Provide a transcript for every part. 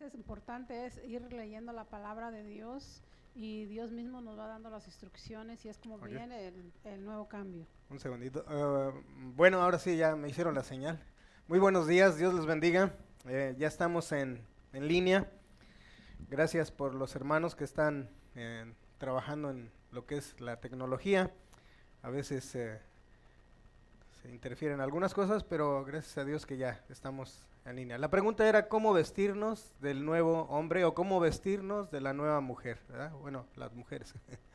Es importante es ir leyendo la palabra de Dios y Dios mismo nos va dando las instrucciones y es como viene el, el nuevo cambio. Un segundito. Ah, bueno, ahora sí, ya me hicieron la señal. Muy buenos días, Dios les bendiga. Eh, ya estamos en, en línea. Gracias por los hermanos que están eh, trabajando en lo que es la tecnología. A veces eh, interfieren algunas cosas, pero gracias a Dios que ya estamos en línea. La pregunta era cómo vestirnos del nuevo hombre o cómo vestirnos de la nueva mujer. Bueno, las mujeres.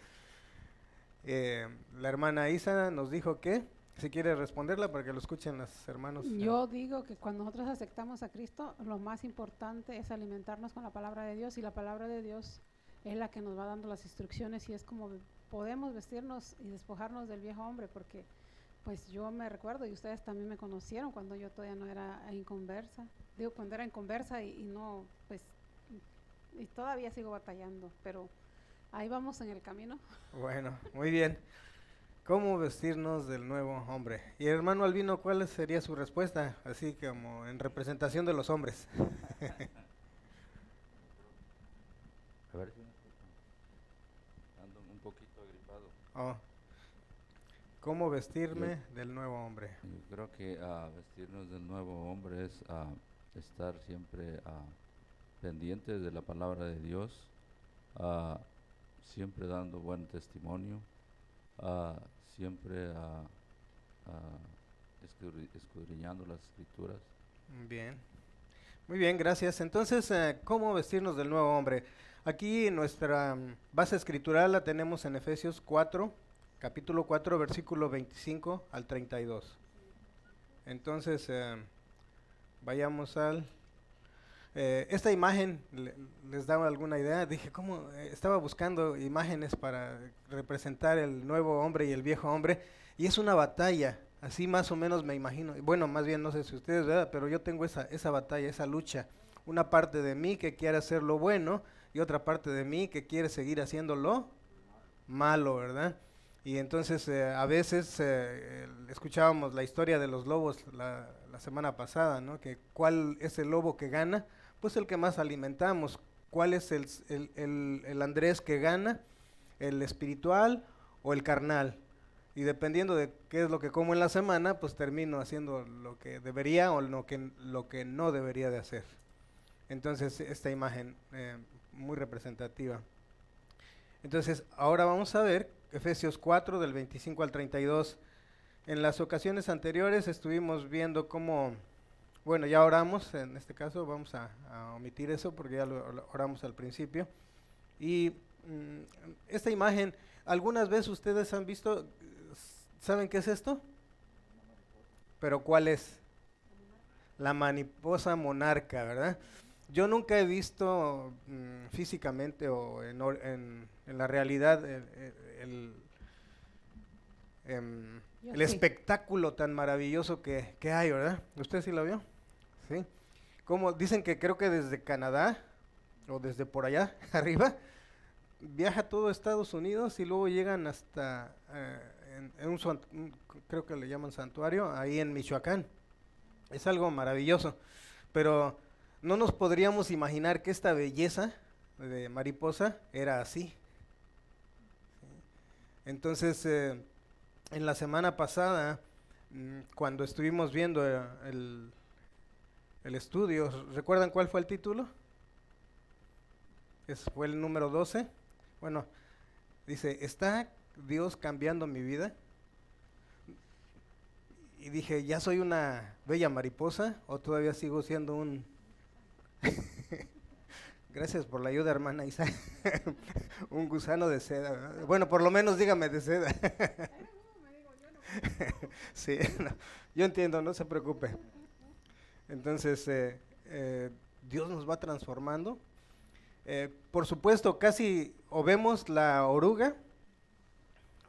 Eh, la hermana Isa nos dijo que, si quiere responderla para que lo escuchen los hermanos. eh, Yo digo que cuando nosotros aceptamos a Cristo, lo más importante es alimentarnos con la palabra de Dios y la palabra de Dios es la que nos va dando las instrucciones y es como podemos vestirnos y despojarnos del viejo hombre porque pues yo me recuerdo y ustedes también me conocieron cuando yo todavía no era inconversa, digo cuando era inconversa y, y no pues y todavía sigo batallando, pero ahí vamos en el camino. Bueno, muy bien. ¿Cómo vestirnos del nuevo hombre? Y hermano Albino, ¿cuál sería su respuesta? Así como en representación de los hombres. A ver si. Ando un poquito agripado. Oh. ¿Cómo vestirme del nuevo hombre? Yo creo que ah, vestirnos del nuevo hombre es ah, estar siempre ah, pendientes de la palabra de Dios, siempre dando buen testimonio, siempre escudri- escudriñando las escrituras. Bien. Muy bien, gracias. Entonces, eh, ¿cómo vestirnos del nuevo hombre? Aquí nuestra mm, base escritural la tenemos en Efesios 4, capítulo 4, versículo 25 al 32. Entonces, eh, vayamos al... eh, esta imagen le- les daba alguna idea. Dije, ¿cómo? Eh, estaba buscando imágenes para representar el nuevo hombre y el viejo hombre. Y es una batalla, así más o menos me imagino. Bueno, más bien no sé si ustedes, ¿verdad? Pero yo tengo esa, esa batalla, esa lucha. Una parte de mí que quiere hacer lo bueno y otra parte de mí que quiere seguir haciendo lo malo, ¿verdad? Y entonces eh, a veces eh, escuchábamos la historia de los lobos la, semana pasada, ¿no? Que cuál es el lobo que gana, pues el que más alimentamos. ¿Cuál es el, el- el Andrés que gana? ¿El espiritual o el carnal? Y dependiendo de qué es lo que como en la semana, pues termino haciendo lo que debería o lo que, lo que no debería de hacer. Entonces, esta imagen eh, muy representativa. Entonces, ahora vamos a ver Efesios 4 del 25 al 32. En las ocasiones anteriores estuvimos viendo cómo, bueno, ya oramos, en este caso vamos a, omitir eso porque ya lo, lo oramos al principio. Y mm, esta imagen, algunas veces ustedes han visto, ¿saben qué es esto? Pero ¿cuál es? La mariposa monarca, ¿verdad? Yo nunca he visto mm, físicamente o en, or- en- en la realidad el, el- em, Yo el sí. espectáculo tan maravilloso que, que hay, ¿verdad? ¿Usted sí lo vio? Sí. Como dicen que creo que desde Canadá o desde por allá arriba viaja todo Estados Unidos y luego llegan hasta eh, en, en un, sant- un- creo que le llaman santuario ahí en Michoacán. Es algo maravilloso, pero no nos podríamos imaginar que esta belleza de mariposa era así. Sí. Entonces, eh, en la semana pasada, mm, cuando estuvimos viendo eh, el, el estudio, ¿recuerdan cuál fue el título? Es, fue el número 12. Bueno, dice, ¿está Dios cambiando mi vida? Y dije, ¿ya soy una bella mariposa o todavía sigo siendo un... Gracias por la ayuda, hermana Isa. un gusano de seda. Bueno, por lo menos dígame de seda. sí, yo entiendo, no se preocupe. Entonces, eh, eh, Dios nos va transformando. Eh, por supuesto, casi o vemos la oruga,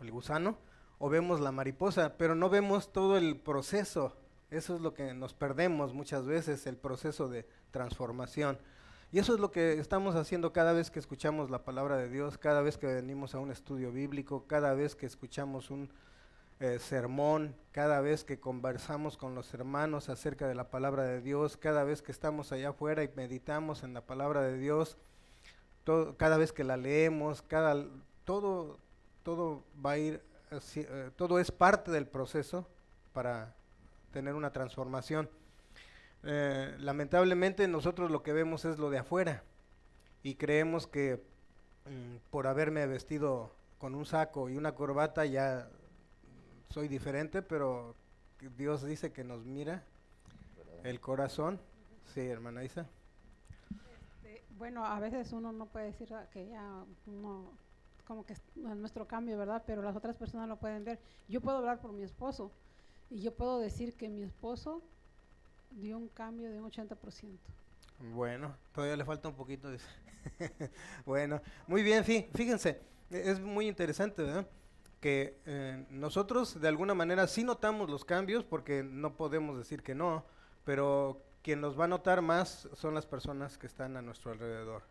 el gusano, o vemos la mariposa, pero no vemos todo el proceso. Eso es lo que nos perdemos muchas veces, el proceso de transformación. Y eso es lo que estamos haciendo cada vez que escuchamos la palabra de Dios, cada vez que venimos a un estudio bíblico, cada vez que escuchamos un, eh, sermón, cada vez que conversamos con los hermanos acerca de la palabra de Dios, cada vez que estamos allá afuera y meditamos en la palabra de Dios, cada vez que la leemos, cada, todo, todo va a ir, eh, todo es parte del proceso para tener una transformación. Eh, lamentablemente nosotros lo que vemos es lo de afuera y creemos que mm, por haberme vestido con un saco y una corbata ya soy diferente, pero Dios dice que nos mira el corazón. Sí, hermana Isa. Este, bueno, a veces uno no puede decir que ya no, como que es nuestro cambio, ¿verdad? Pero las otras personas lo pueden ver. Yo puedo hablar por mi esposo y yo puedo decir que mi esposo dio un cambio de un 80%. Bueno, todavía le falta un poquito. De bueno, muy bien, fíjense, e-, es muy interesante, ¿verdad? Que eh, nosotros de alguna manera sí notamos los cambios, porque no podemos decir que no, pero quien nos va a notar más son las personas que están a nuestro alrededor.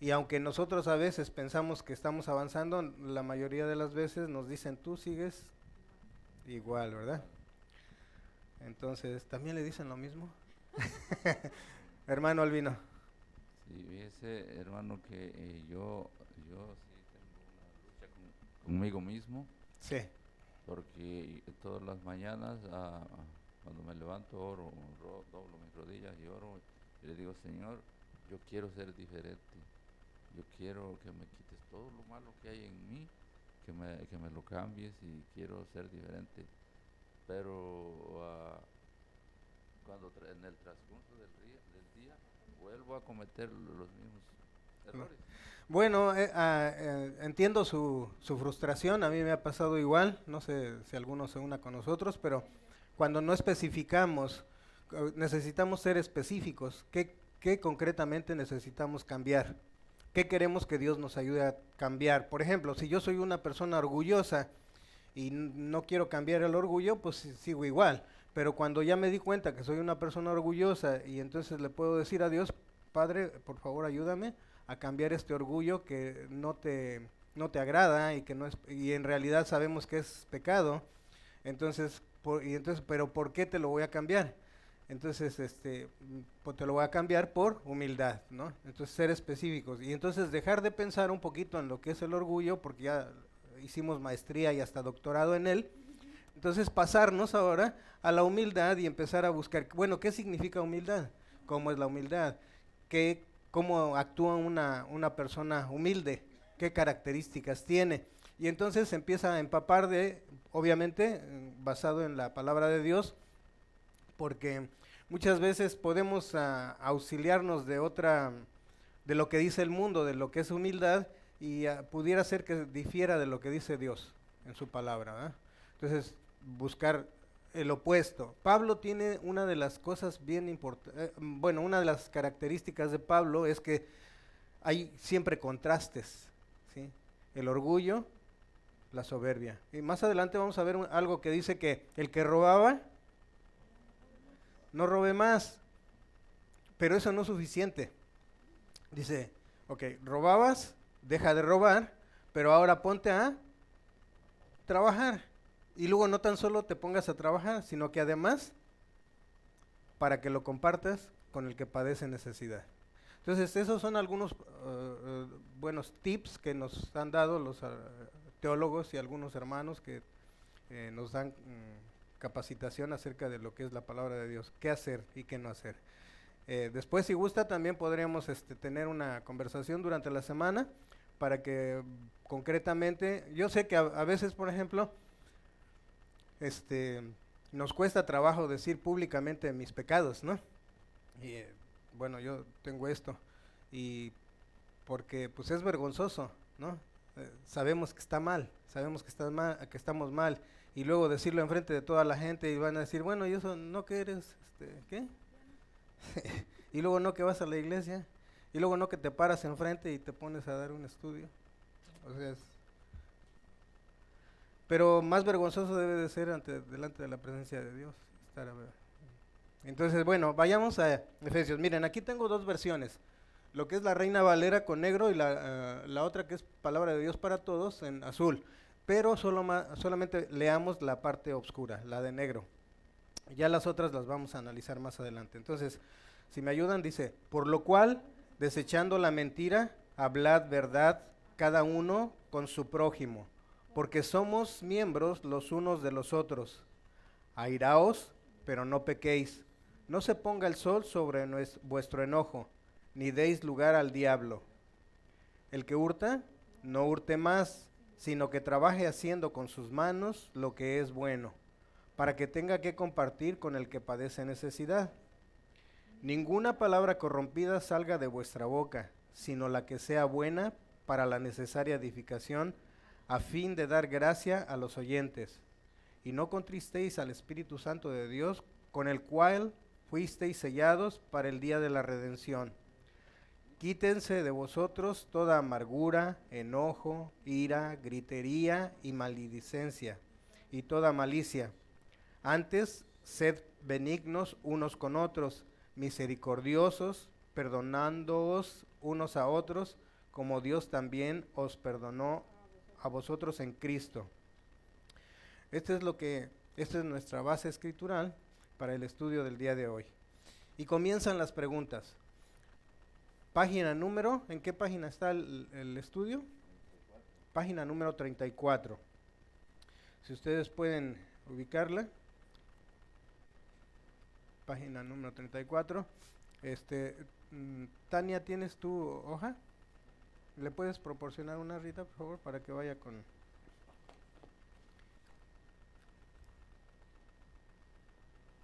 Y aunque nosotros a veces pensamos que estamos avanzando, la mayoría de las veces nos dicen, tú sigues igual, ¿verdad? Entonces, ¿también le dicen lo mismo? hermano Albino. Sí, fíjese, hermano, que eh, yo, yo sí tengo una lucha conmigo mismo. Sí. Porque todas las mañanas, ah, cuando me levanto, oro, doblo mis rodillas y oro, y le digo, Señor, yo quiero ser diferente. Yo quiero que me quites todo lo malo que hay en mí, que me, que me lo cambies y quiero ser diferente pero ah, cuando en el transcurso del día, vuelvo a cometer los mismos errores. Bueno, eh, ah, eh, entiendo su, su frustración, a mí me ha pasado igual, no sé si alguno se una con nosotros, pero cuando no especificamos, eh, necesitamos ser específicos, ¿qué, qué concretamente necesitamos cambiar? ¿Qué queremos que Dios nos ayude a cambiar? Por ejemplo, si yo soy una persona orgullosa, y no quiero cambiar el orgullo, pues sigo igual. Pero cuando ya me di cuenta que soy una persona orgullosa y entonces le puedo decir a Dios, Padre, por favor ayúdame a cambiar este orgullo que no te, no te agrada y que no es, y en realidad sabemos que es pecado. Entonces, y entonces, pero ¿por qué te lo voy a cambiar? Entonces, este, pues te lo voy a cambiar por humildad, ¿no? Entonces, ser específicos. Y entonces dejar de pensar un poquito en lo que es el orgullo, porque ya hicimos maestría y hasta doctorado en él. Entonces pasarnos ahora a la humildad y empezar a buscar, bueno, ¿qué significa humildad? ¿Cómo es la humildad? ¿Qué, ¿Cómo actúa una, una persona humilde? ¿Qué características tiene? Y entonces empieza a empapar de, obviamente, basado en la palabra de Dios, porque muchas veces podemos ah, auxiliarnos de otra, de lo que dice el mundo, de lo que es humildad, y ah, pudiera ser que difiera de lo que dice Dios en su palabra. Entonces, buscar el opuesto. Pablo tiene una de las cosas bien importantes, eh, bueno, una de las características de Pablo es que hay siempre contrastes, ¿sí? El orgullo, la soberbia. Y más adelante vamos a ver algo que dice que el que robaba, no robe más, pero eso no es suficiente. Dice, ok, robabas, deja de robar, pero ahora ponte a trabajar. Y luego no tan solo te pongas a trabajar, sino que además para que lo compartas con el que padece necesidad. Entonces, esos son algunos uh, uh, buenos tips que nos han dado los uh, teólogos y algunos hermanos que eh, nos dan mm, capacitación acerca de lo que es la palabra de Dios, qué hacer y qué no hacer. Eh, después, si gusta, también podríamos este, tener una conversación durante la semana para que concretamente, yo sé que a, veces, por ejemplo, este, nos cuesta trabajo decir públicamente mis pecados, ¿no? Y eh, bueno, yo tengo esto y porque pues es vergonzoso, ¿no? Eh, sabemos que está mal, sabemos que estamos mal y luego decirlo enfrente de toda la gente y van a decir, bueno, y eso no que eres, este, ¿qué? y luego no que vas a la iglesia y luego no que te paras enfrente y te pones a dar un estudio. O sea, pero más vergonzoso debe de ser ante, delante de la presencia de Dios. Estar Entonces, bueno, vayamos a Efesios. Miren, aquí tengo dos versiones. Lo que es la Reina Valera con negro y la, eh, la otra que es Palabra de Dios para Todos en azul. Pero solo solamente leamos la parte oscura, la de negro. Ya las otras las vamos a analizar más adelante. Entonces, si me ayudan, dice, por lo cual, desechando la mentira, hablad verdad cada uno con su prójimo, porque somos miembros los unos de los otros. Airaos, pero no pequéis. No se ponga el sol sobre vuestro enojo, ni deis lugar al diablo. El que hurta, no hurte más, sino que trabaje haciendo con sus manos lo que es bueno, para que tenga que compartir con el que padece necesidad. Ninguna palabra corrompida salga de vuestra boca, sino la que sea buena para la necesaria edificación, a fin de dar gracia a los oyentes. Y no contristéis al Espíritu Santo de Dios, con el cual fuisteis sellados para el día de la redención. Quítense de vosotros toda amargura, enojo, ira, gritería y maledicencia, y toda malicia. Antes, sed benignos unos con otros, misericordiosos, perdonándoos unos a otros, como Dios también os perdonó a vosotros en Cristo. Este es lo que, esta es nuestra base escritural para el estudio del día de hoy. Y comienzan las preguntas. Página número, ¿en qué página está el, estudio? Página número 34. Si ustedes pueden ubicarla. Página número 34. Este, mm, Tania, ¿tienes tu hoja? ¿Le puedes proporcionar una, Rita, por favor, para que vaya con...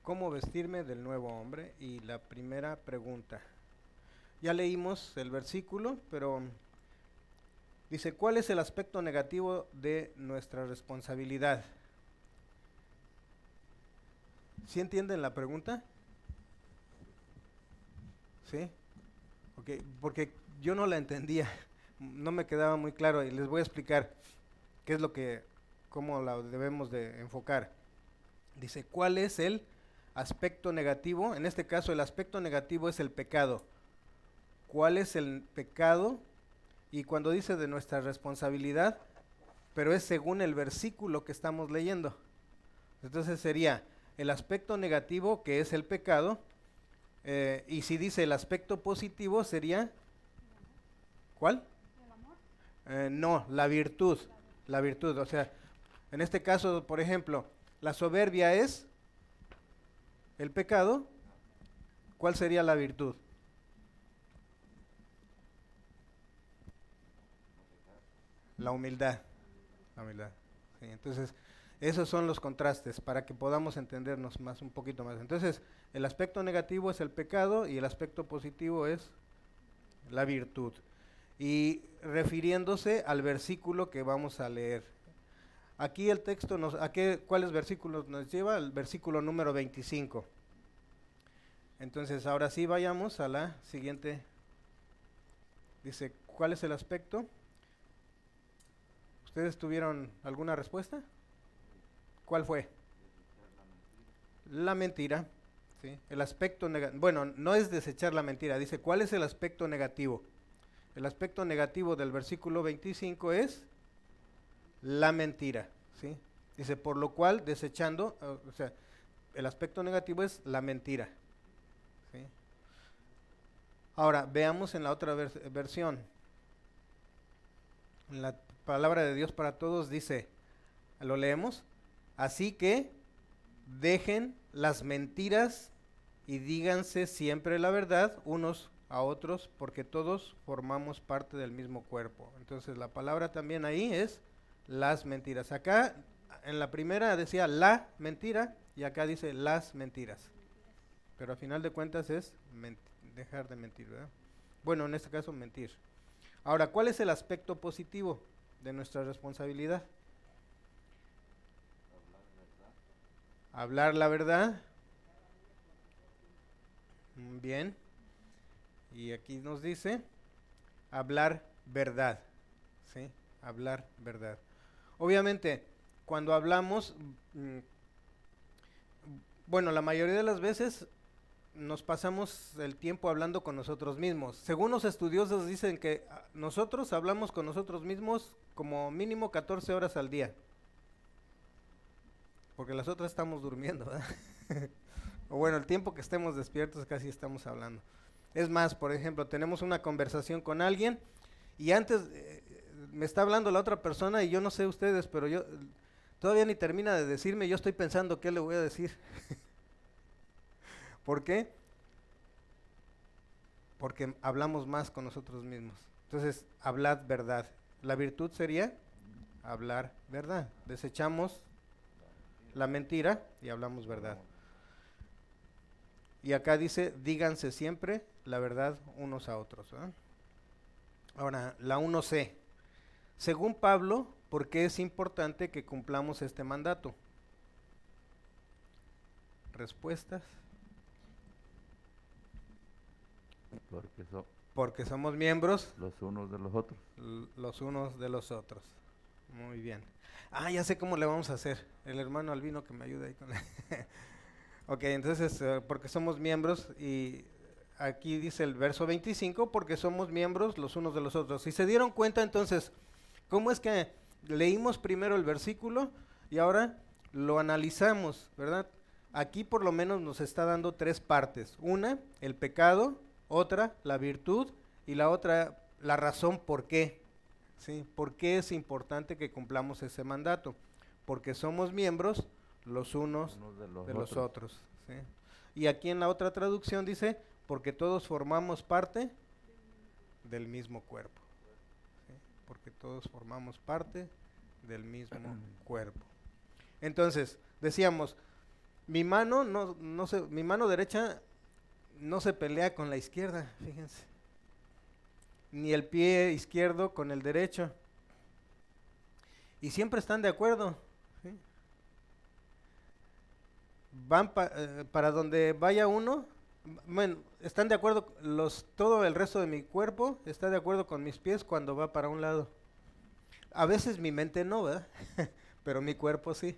¿Cómo vestirme del nuevo hombre? Y la primera pregunta. Ya leímos el versículo, pero dice, ¿cuál es el aspecto negativo de nuestra responsabilidad? ¿Sí entienden la pregunta? ¿Sí? Ok, porque yo no la entendía, no me quedaba muy claro y les voy a explicar qué es lo que, cómo la debemos de enfocar. Dice, ¿cuál es el aspecto negativo? En este caso el aspecto negativo es el pecado. ¿Cuál es el pecado? Y cuando dice de nuestra responsabilidad, pero es según el versículo que estamos leyendo. Entonces sería el aspecto negativo que es el pecado, eh, y si dice el aspecto positivo sería, ¿cuál? Eh, no, la virtud, la virtud. O sea, en este caso, por ejemplo, la soberbia es el pecado, ¿cuál sería la virtud? La humildad. La humildad. entonces, esos son los contrastes para que podamos entendernos más un poquito más. Entonces, el aspecto negativo es el pecado y el aspecto positivo es la virtud. Y refiriéndose al versículo que vamos a leer. Aquí el texto nos ¿a qué cuáles versículos nos lleva? El versículo número 25. Entonces, ahora sí vayamos a la siguiente Dice, ¿cuál es el aspecto? ¿Ustedes tuvieron alguna respuesta? ¿Cuál fue? La mentira. ¿sí? El aspecto negativo. Bueno, no es desechar la mentira. Dice, ¿cuál es el aspecto negativo? El aspecto negativo del versículo 25 es la mentira. ¿sí? Dice, por lo cual, desechando, o sea, el aspecto negativo es la mentira. ¿sí? Ahora, veamos en la otra vers versión. En la palabra de Dios para todos dice, ¿lo leemos? Así que dejen las mentiras y díganse siempre la verdad unos a otros, porque todos formamos parte del mismo cuerpo. Entonces la palabra también ahí es las mentiras. Acá en la primera decía la mentira y acá dice las mentiras. Pero a final de cuentas es dejar de mentir, ¿verdad? Bueno, en este caso mentir. Ahora, ¿cuál es el aspecto positivo de nuestra responsabilidad? Hablar la verdad. Bien. Y aquí nos dice hablar verdad. ¿Sí? Hablar verdad. Obviamente, cuando hablamos, mm, bueno, la mayoría de las veces nos pasamos el tiempo hablando con nosotros mismos. Según los estudiosos dicen que ah, nosotros hablamos con nosotros mismos como mínimo 14 horas al día. Porque las otras estamos durmiendo, o bueno, el tiempo que estemos despiertos casi estamos hablando. Es más, por ejemplo, tenemos una conversación con alguien y antes eh, me está hablando la otra persona y yo no sé ustedes, pero yo todavía ni termina de decirme, yo estoy pensando qué le voy a decir. ¿Por qué? Porque hablamos más con nosotros mismos. Entonces, hablad verdad. La virtud sería hablar verdad. Desechamos la mentira y hablamos verdad. Y acá dice, díganse siempre la verdad unos a otros. Ahora, la 1C. Según Pablo, ¿por qué es importante que cumplamos este mandato? Respuestas. Porque, Porque somos miembros. Los unos de los otros. Los unos de los otros. Muy bien. Ah, ya sé cómo le vamos a hacer. El hermano Albino que me ayuda ahí con... ok, entonces, eh, porque somos miembros y aquí dice el verso 25, porque somos miembros los unos de los otros. Si se dieron cuenta entonces, ¿cómo es que leímos primero el versículo y ahora lo analizamos, verdad? Aquí por lo menos nos está dando tres partes. Una, el pecado, otra, la virtud y la otra, la razón por qué. ¿sí? ¿Por qué es importante que cumplamos ese mandato? Porque somos miembros los unos, de los, otros. Y aquí en la otra traducción dice, porque todos formamos parte del mismo cuerpo. Porque todos formamos parte del mismo cuerpo. Entonces, decíamos, mi mano no, no se, mi mano derecha no se pelea con la izquierda, fíjense. Ni el pie izquierdo con el derecho. Y siempre están de acuerdo. Van eh, para donde vaya uno, bueno, están de acuerdo, los, todo el resto de mi cuerpo está de acuerdo con mis pies cuando va para un lado. A veces mi mente no, ¿verdad? Pero mi cuerpo sí.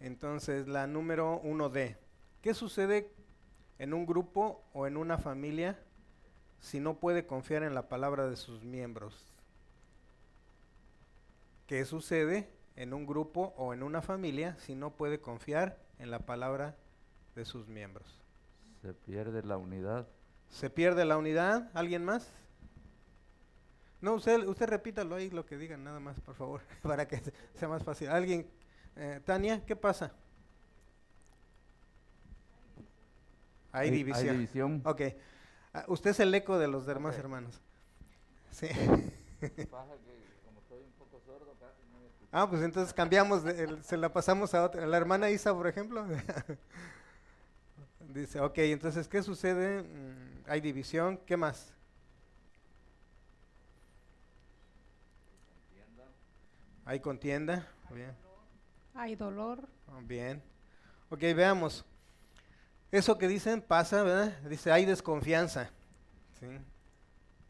Entonces, la número 1D. ¿Qué sucede en un grupo o en una familia si no puede confiar en la palabra de sus miembros? ¿Qué sucede en un grupo o en una familia si no puede confiar en la palabra de sus miembros? Se pierde la unidad. ¿Se pierde la unidad? ¿Alguien más? No, usted, usted repítalo ahí lo que digan nada más, por favor, para que sea más fácil. ¿Alguien eh, Tania, ¿qué pasa? Hay, división. Hay división. Ok. Ah, usted es el eco de los demás hermanos. Sí. ah, pues entonces cambiamos, se la pasamos a otra. La hermana Isa, por ejemplo. Dice, ok, entonces, ¿qué sucede? Mm, hay división. ¿Qué más? Hay contienda. Bien. Hay dolor. Ah, bien. Ok, veamos. Eso que dicen pasa, ¿verdad? Dice, hay desconfianza. ¿sí?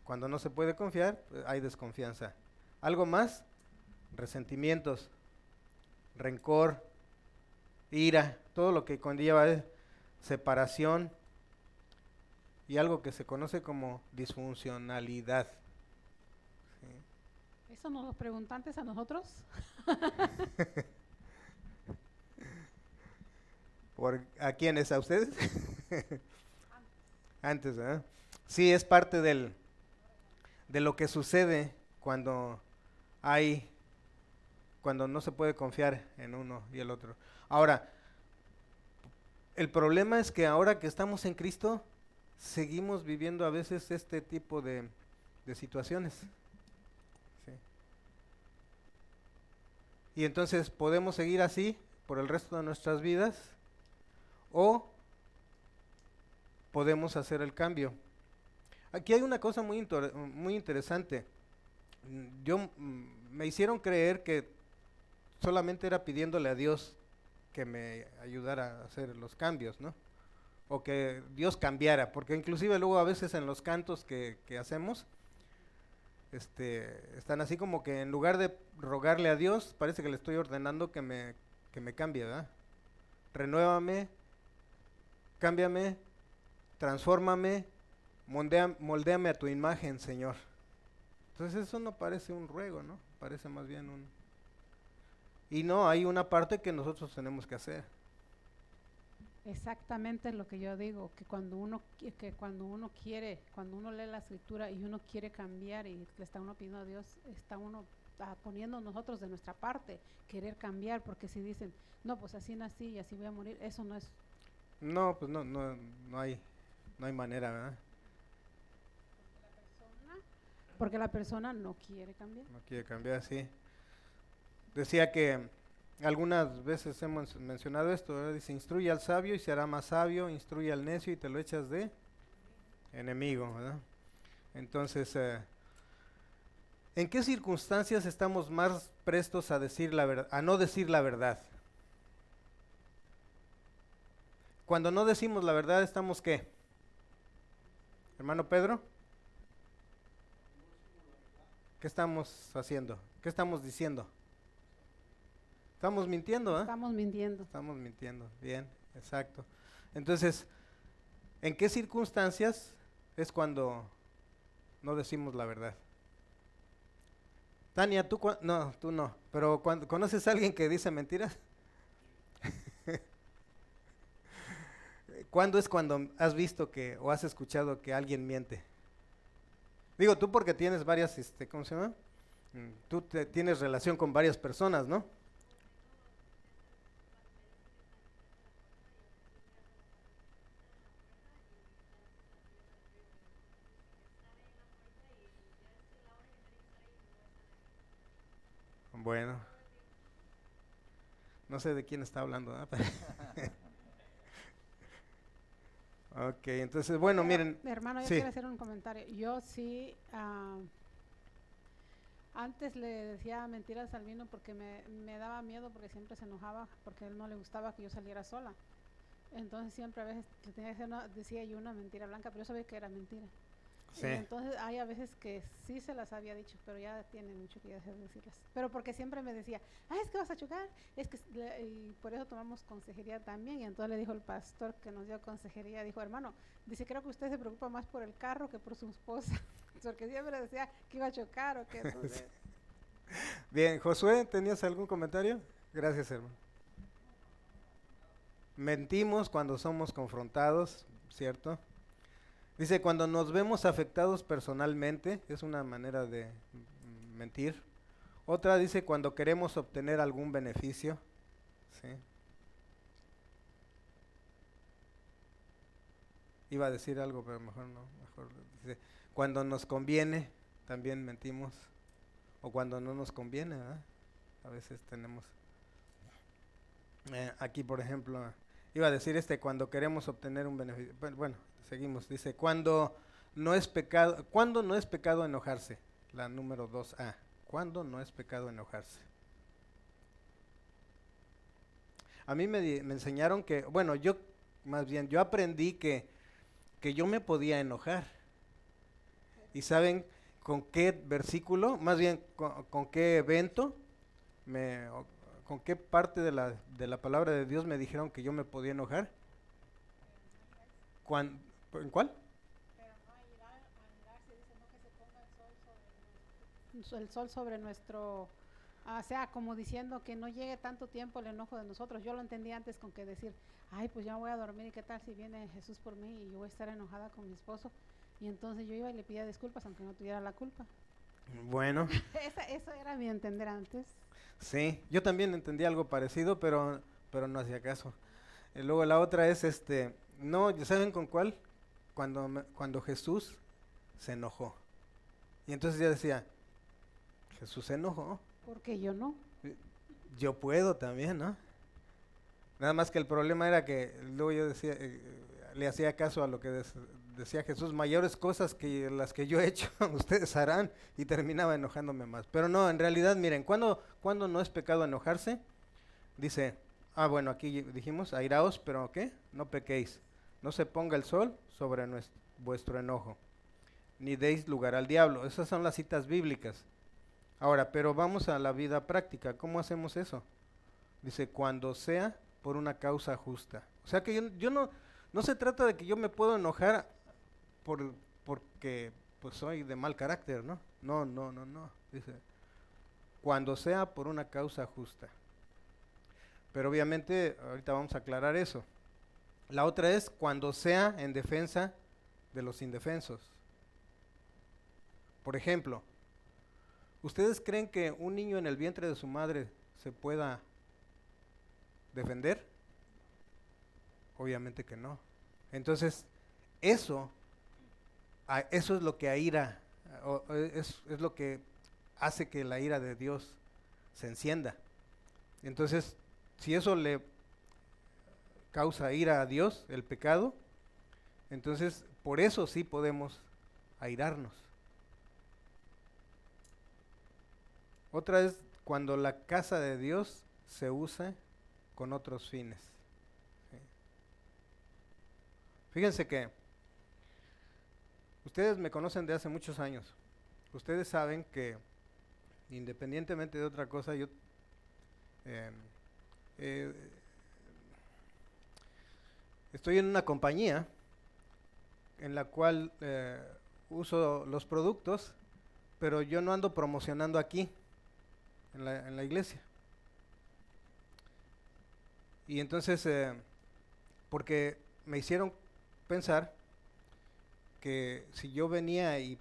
Cuando no se puede confiar, hay desconfianza. ¿Algo más? Resentimientos, rencor, ira, todo lo que conlleva separación y algo que se conoce como disfuncionalidad. ¿Eso nos los preguntantes a nosotros? ¿A quiénes? ¿A ustedes? Antes. Sí, es parte del, de lo que sucede cuando hay, cuando no se puede confiar en uno y el otro. Ahora, el problema es que ahora que estamos en Cristo, seguimos viviendo a veces este tipo de, de situaciones. Y entonces podemos seguir así por el resto de nuestras vidas o podemos hacer el cambio. Aquí hay una cosa muy, muy interesante. Yo mm, me hicieron creer que solamente era pidiéndole a Dios que me ayudara a hacer los cambios, ¿no? O que Dios cambiara, porque inclusive luego a veces en los cantos que, que hacemos, este, están así como que en lugar de rogarle a Dios, parece que le estoy ordenando que me, que me cambie, ¿verdad? renuévame, cámbiame, transfórmame, moldea, moldéame a tu imagen, Señor. Entonces eso no parece un ruego, ¿no? Parece más bien un... Y no, hay una parte que nosotros tenemos que hacer. Exactamente lo que yo digo, que cuando uno que cuando uno quiere, cuando uno lee la escritura y uno quiere cambiar y le está uno pidiendo a Dios, está uno ah, poniendo nosotros de nuestra parte querer cambiar, porque si dicen, no, pues así nací y así voy a morir, eso no es No, pues no, no, no hay, no hay manera, ¿verdad? porque la persona no quiere cambiar. No quiere cambiar, sí. Decía que algunas veces hemos mencionado esto, ¿verdad? dice, instruye al sabio y se hará más sabio, instruye al necio y te lo echas de enemigo, ¿verdad? Entonces, eh, ¿en qué circunstancias estamos más prestos a decir la verdad, a no decir la verdad? Cuando no decimos la verdad, estamos qué? Hermano Pedro, ¿qué estamos haciendo? ¿Qué estamos diciendo? Estamos mintiendo, ¿eh? Estamos mintiendo. Estamos mintiendo, bien, exacto. Entonces, ¿en qué circunstancias es cuando no decimos la verdad? Tania, tú no, tú no, pero cuando conoces a alguien que dice mentiras? ¿Cuándo es cuando has visto que o has escuchado que alguien miente? Digo tú porque tienes varias, este, ¿cómo se llama? Mm, Tú te- tienes relación con varias personas, ¿no? Bueno. No sé de quién está hablando. ¿verdad? ok, entonces, bueno, Pero, miren. Hermano, yo sí. quiero hacer un comentario. Yo sí, ah, antes le decía mentiras al vino porque me, me daba miedo porque siempre se enojaba porque a él no le gustaba que yo saliera sola. Entonces siempre a veces le tenía que hacer una- decía yo una mentira blanca, pero yo sabía que era mentira. Y entonces hay a veces que sí se las había dicho, pero ya tiene mucho que ya de decirlas. Pero porque siempre me decía, ah, es que vas a chocar, es que le- y por eso tomamos consejería también. Y entonces le dijo el pastor que nos dio consejería, dijo, hermano, dice, creo que usted se preocupa más por el carro que por su esposa. porque siempre decía que iba a chocar o que... entonces- Bien, Josué, ¿tenías algún comentario? Gracias, hermano. Mentimos cuando somos confrontados, ¿cierto? Dice, cuando nos vemos afectados personalmente, es una manera de mm, mentir. Otra dice, cuando queremos obtener algún beneficio, ¿sí? Iba a decir algo, pero mejor no. Mejor dice, cuando nos conviene, también mentimos. O cuando no nos conviene. A veces tenemos... Eh, aquí, por ejemplo, iba a decir este, cuando queremos obtener un beneficio. Bueno, seguimos. Dice, cuando no es pecado, ¿cuándo no es pecado enojarse? La número 2A. ¿Cuándo no es pecado enojarse? A mí me, me enseñaron que, bueno, yo, más bien, yo aprendí que, que yo me podía enojar. ¿Y saben con qué versículo? Más bien, con, qué evento? Me, ¿Con qué parte de la, de la palabra de Dios me dijeron que yo me podía enojar? Cuan- ¿En cuál? el sol sobre nuestro, ah, o sea, como diciendo que no llegue tanto tiempo el enojo de nosotros. Yo lo entendí antes con que decir, ay, pues ya voy a dormir y qué tal si viene Jesús por mí y yo voy a estar enojada con mi esposo. Y entonces yo iba y le pedía disculpas aunque no tuviera la culpa. Bueno, Esa, eso era mi entender antes. sí, yo también entendí algo parecido, pero, pero no hacía caso. Y luego la otra es, este, no, ¿ya ¿saben con cuál? Cuando, cuando Jesús se enojó. Y entonces ya decía, Jesús se enojó. Porque yo no. Yo puedo también, ¿no? Nada más que el problema era que luego yo decía, eh, le hacía caso a lo que des- decía Jesús, mayores cosas que las que yo he hecho, ustedes harán, y terminaba enojándome más. Pero no, en realidad, miren, ¿cuándo, cuándo no es pecado enojarse? Dice, ah, bueno, aquí dijimos, airaos, pero ¿qué? No pequéis. No se ponga el sol sobre vuestro enojo, ni deis lugar al diablo. Esas son las citas bíblicas. Ahora, pero vamos a la vida práctica. ¿Cómo hacemos eso? Dice, cuando sea por una causa justa. O sea que yo, yo no, no se trata de que yo me puedo enojar por, porque pues soy de mal carácter, ¿no? No, no, no, no. Dice, cuando sea por una causa justa. Pero obviamente ahorita vamos a aclarar eso. La otra es cuando sea en defensa de los indefensos. Por ejemplo, ¿ustedes creen que un niño en el vientre de su madre se pueda defender? Obviamente que no. Entonces, eso, eso es lo que aira, es, es lo que hace que la ira de Dios se encienda. Entonces, si eso le causa ira a Dios, el pecado, entonces por eso sí podemos airarnos. Otra es cuando la casa de Dios se usa con otros fines. Fíjense que ustedes me conocen de hace muchos años. Ustedes saben que independientemente de otra cosa, yo em, eh, estoy en una compañía en la cual eh, uso los productos, pero yo no ando promocionando aquí, en la, iglesia. Y entonces, eh, porque me hicieron pensar que si yo venía y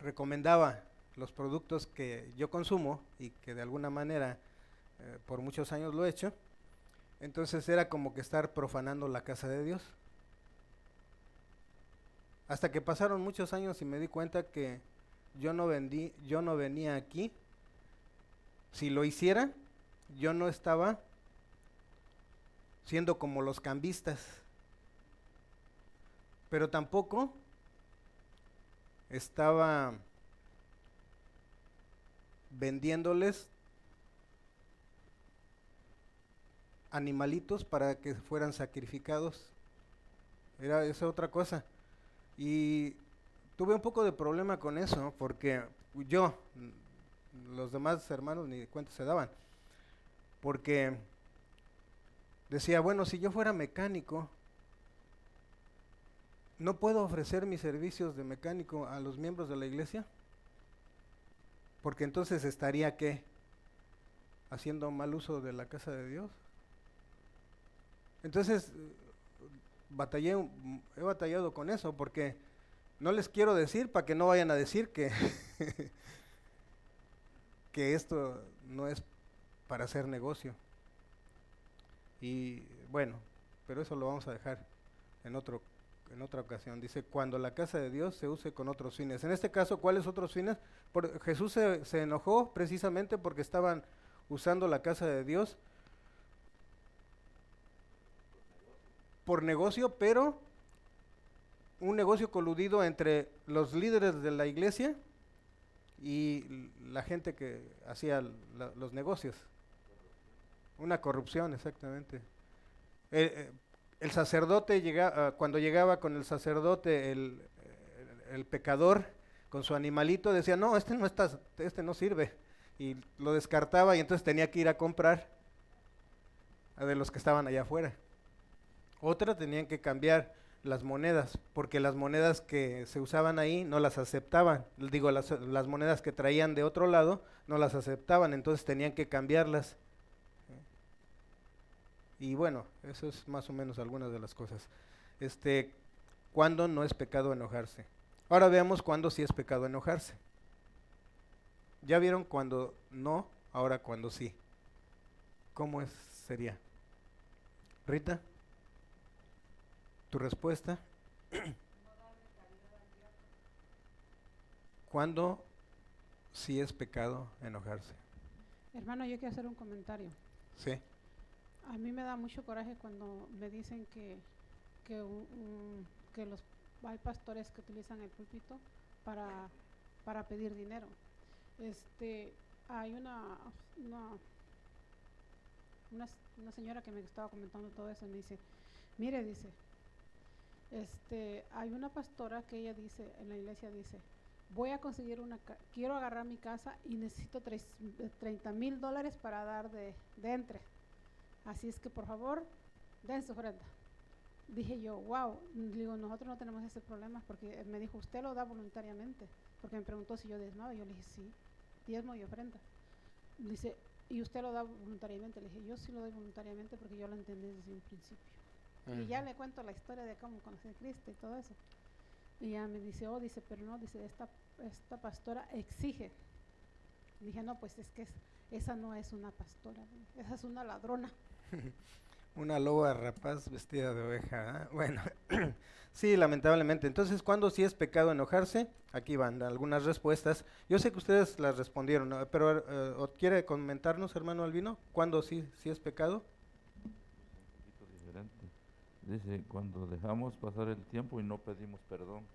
recomendaba los productos que yo consumo y que de alguna manera eh, por muchos años lo he hecho, entonces era como que estar profanando la casa de Dios. Hasta que pasaron muchos años y me di cuenta que yo no vendí, yo no venía aquí. Si lo hiciera, yo no estaba siendo como los cambistas. Pero tampoco estaba vendiéndoles animalitos para que fueran sacrificados. Era esa otra cosa. Y tuve un poco de problema con eso, porque yo, los demás hermanos ni cuenta se daban. Porque decía, bueno, si yo fuera mecánico, ¿no puedo ofrecer mis servicios de mecánico a los miembros de la iglesia? Porque entonces estaría qué? Haciendo mal uso de la casa de Dios. Entonces, batallé, he batallado con eso porque no les quiero decir para que no vayan a decir que, que esto no es para hacer negocio. Y bueno, pero eso lo vamos a dejar en otro en otra ocasión. Dice, cuando la casa de Dios se use con otros fines. En este caso, ¿cuáles otros fines? Por, Jesús se, se enojó precisamente porque estaban usando la casa de Dios por negocio, pero un negocio coludido entre los líderes de la iglesia y la gente que hacía los negocios. Una corrupción, exactamente. Eh, eh, el sacerdote llegaba, ah, cuando llegaba con el sacerdote el, pecador con su animalito decía no este no está este no sirve y lo descartaba y entonces tenía que ir a comprar de los que estaban allá afuera otra tenían que cambiar las monedas porque las monedas que se usaban ahí no las aceptaban digo las, monedas que traían de otro lado no las aceptaban entonces tenían que cambiarlas y bueno, eso es más o menos algunas de las cosas. Este, ¿cuándo no es pecado enojarse? Ahora veamos cuándo sí es pecado enojarse. Ya vieron cuando no, ahora cuando sí. ¿Cómo es, sería? Rita, tu respuesta. ¿Cuándo sí es pecado enojarse? Hermano, yo quiero hacer un comentario. Sí. A mí me da mucho coraje cuando me dicen que, que, que los, hay pastores que utilizan el púlpito para, para pedir dinero. Este, hay una, una, una, señora que me estaba comentando todo eso y me dice, mire, dice, este, hay una pastora que ella dice, en la iglesia dice, voy a conseguir una, quiero agarrar mi casa y necesito 30 mil dólares para dar de, de entre Así es que por favor, den su ofrenda. Dije yo, wow, digo, nosotros no tenemos ese problema porque me dijo, usted lo da voluntariamente. Porque me preguntó si yo diezmaba. Yo le dije, sí, diezmo y ofrenda. Dice, ¿y usted lo da voluntariamente? Le dije, yo sí lo doy voluntariamente porque yo lo entendí desde un principio. Y ya le cuento la historia de cómo conocí a Cristo y todo eso. Y ya me dice, oh, dice, pero no, dice, esta, esta pastora exige. dije, no, pues es que esa no es una pastora, esa es una ladrona. una loba rapaz vestida de oveja. ¿ah? Bueno, sí, lamentablemente. Entonces, ¿cuándo sí es pecado enojarse? Aquí van algunas respuestas. Yo sé que ustedes las respondieron, pero eh, ¿quiere comentarnos, hermano Albino? ¿Cuándo sí, sí es pecado? Dice, cuando dejamos pasar el tiempo y no pedimos perdón.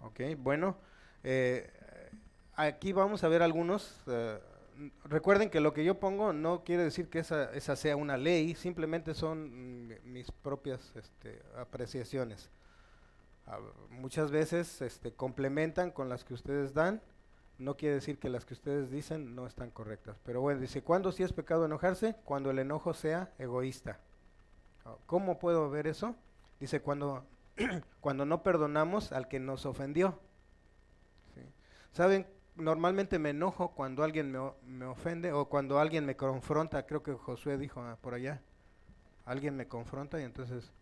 Ok, bueno, eh, aquí vamos a ver algunos. Eh, recuerden que lo que yo pongo no quiere decir que esa, esa sea una ley, simplemente son mis propias este, apreciaciones. Ah, muchas veces este, complementan con las que ustedes dan, no quiere decir que las que ustedes dicen no están correctas. Pero bueno, dice, ¿cuándo sí es pecado enojarse? Cuando el enojo sea egoísta. ¿Cómo puedo ver eso? Dice, cuando, cuando no perdonamos al que nos ofendió. ¿Saben? Normalmente me enojo cuando alguien me, ofende o cuando alguien me confronta. Creo que Josué dijo ah, por allá. Alguien me confronta y entonces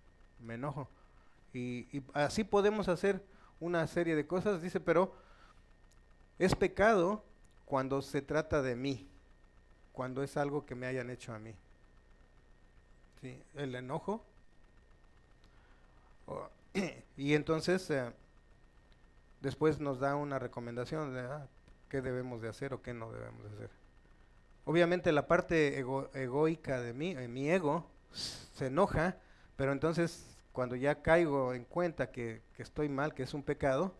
me enojo. Y así podemos hacer una serie de cosas. Dice, pero es pecado cuando se trata de mí. Cuando es algo que me hayan hecho a mí. El enojo. y entonces eh, después nos da una recomendación de ah, qué debemos de hacer o qué no debemos de hacer. Obviamente la parte egoica de mí, eh, mi ego, se enoja, pero entonces cuando ya caigo en cuenta que, estoy mal, que es un pecado,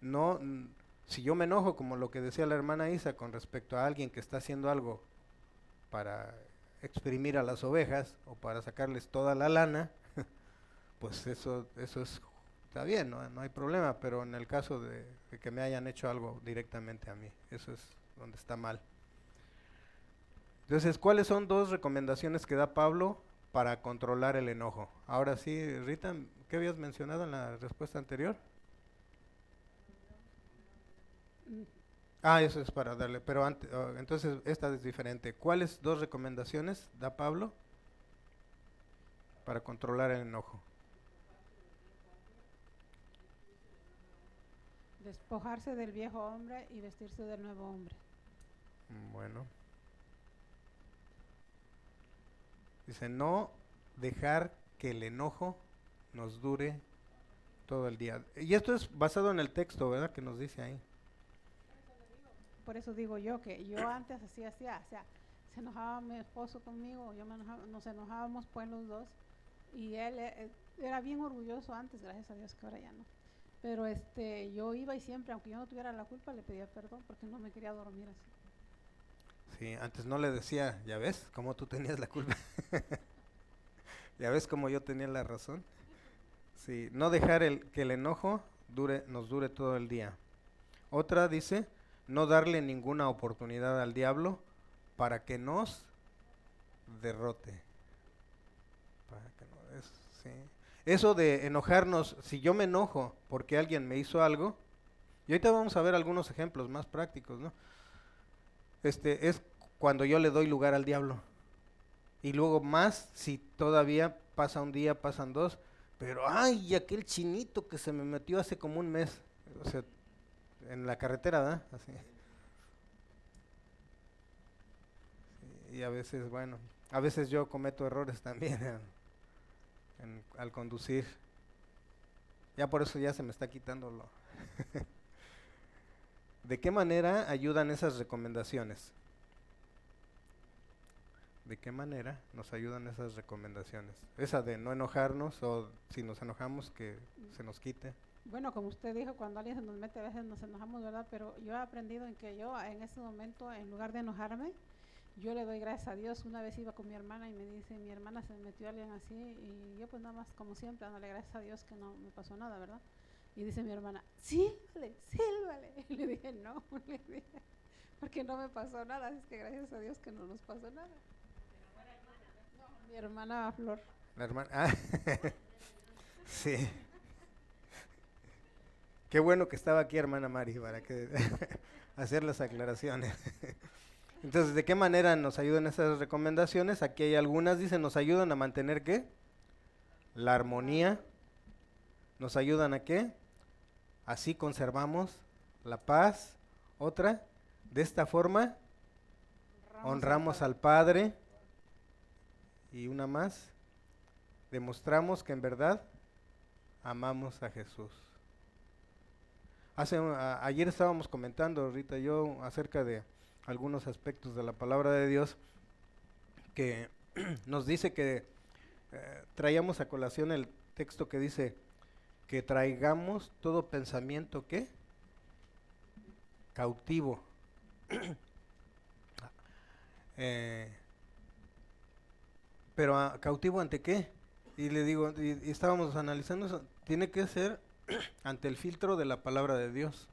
no, si yo me enojo como lo que decía la hermana Isa con respecto a alguien que está haciendo algo para exprimir a las ovejas o para sacarles toda la lana, pues eso, eso es, está bien, ¿no? hay problema, pero en el caso de, que me hayan hecho algo directamente a mí, eso es donde está mal. Entonces, ¿cuáles son dos recomendaciones que da Pablo para controlar el enojo? Ahora sí, Rita, ¿qué habías mencionado en la respuesta anterior? Ah, eso es para darle, pero antes, oh, entonces esta es diferente. ¿Cuáles dos recomendaciones da Pablo para controlar el enojo? Despojarse del viejo hombre y vestirse del nuevo hombre. Mm, bueno. Dice, no dejar que el enojo nos dure todo el día. Y esto es basado en el texto, ¿verdad? Que nos dice ahí por eso digo yo que yo antes así hacía, o sea, se enojaba mi esposo conmigo, yo me enojaba, nos enojábamos pues los dos y él eh, era bien orgulloso antes, gracias a Dios que ahora ya no. Pero este, yo iba y siempre, aunque yo no tuviera la culpa, le pedía perdón porque no me quería dormir así. Sí, antes no le decía, ya ves, cómo tú tenías la culpa. ya ves cómo yo tenía la razón. Sí, no dejar el, que el enojo dure, nos dure todo el día. Otra dice, no darle ninguna oportunidad al diablo para que nos derrote. Eso de enojarnos, si yo me enojo porque alguien me hizo algo, y ahorita vamos a ver algunos ejemplos más prácticos, ¿no? Este es cuando yo le doy lugar al diablo. Y luego más si todavía pasa un día, pasan dos, pero ay, aquel chinito que se me metió hace como un mes. O sea, en la carretera, ¿verdad? Así. y a veces, bueno, a veces yo cometo errores también al conducir. Ya por eso ya se me está quitando lo. ¿De qué manera ayudan esas recomendaciones? ¿De qué manera nos ayudan esas recomendaciones? Esa de no enojarnos o si nos enojamos que se nos quite. Bueno, como usted dijo, cuando alguien se nos mete a veces nos enojamos, ¿verdad? Pero yo he aprendido en que yo en ese momento, en lugar de enojarme, yo le doy gracias a Dios. Una vez iba con mi hermana y me dice, mi hermana se metió a alguien así y yo pues nada más como siempre dándole gracias a Dios que no me pasó nada, ¿verdad? Y dice mi hermana, sílvale, sílvale. Y le dije, no, le dije, porque no me pasó nada, es que gracias a Dios que no nos pasó nada. Mi hermana Flor. La hermana. ah, sí. Qué bueno que estaba aquí, hermana Mari, para que hacer las aclaraciones. Entonces, ¿de qué manera nos ayudan esas recomendaciones? Aquí hay algunas, dicen, nos ayudan a mantener qué? La armonía. ¿Nos ayudan a qué? Así conservamos la paz. Otra, de esta forma honramos al Padre. Y una más, demostramos que en verdad amamos a Jesús. Hace, a- ayer estábamos comentando, Rita y yo, acerca de algunos aspectos de la palabra de Dios que nos dice que eh, traíamos a colación el texto que dice que traigamos todo pensamiento que cautivo. Eh, pero ah, cautivo ante qué? Y le digo, y, y estábamos analizando eso, tiene que ser ante el filtro de la palabra de Dios.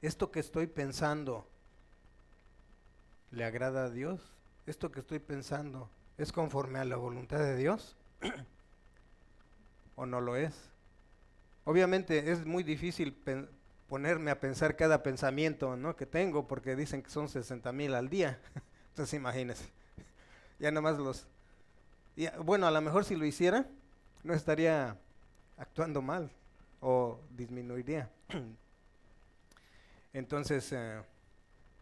Esto que estoy pensando, ¿le agrada a Dios? Esto que estoy pensando, ¿es conforme a la voluntad de Dios? ¿O no lo es? Obviamente es muy difícil ponerme a pensar cada pensamiento ¿no? que tengo, porque dicen que son 60 mil al día. Entonces imagínense. Ya nomás los... bueno, a lo mejor si lo hiciera, no estaría actuando mal o disminuiría. Entonces, eh,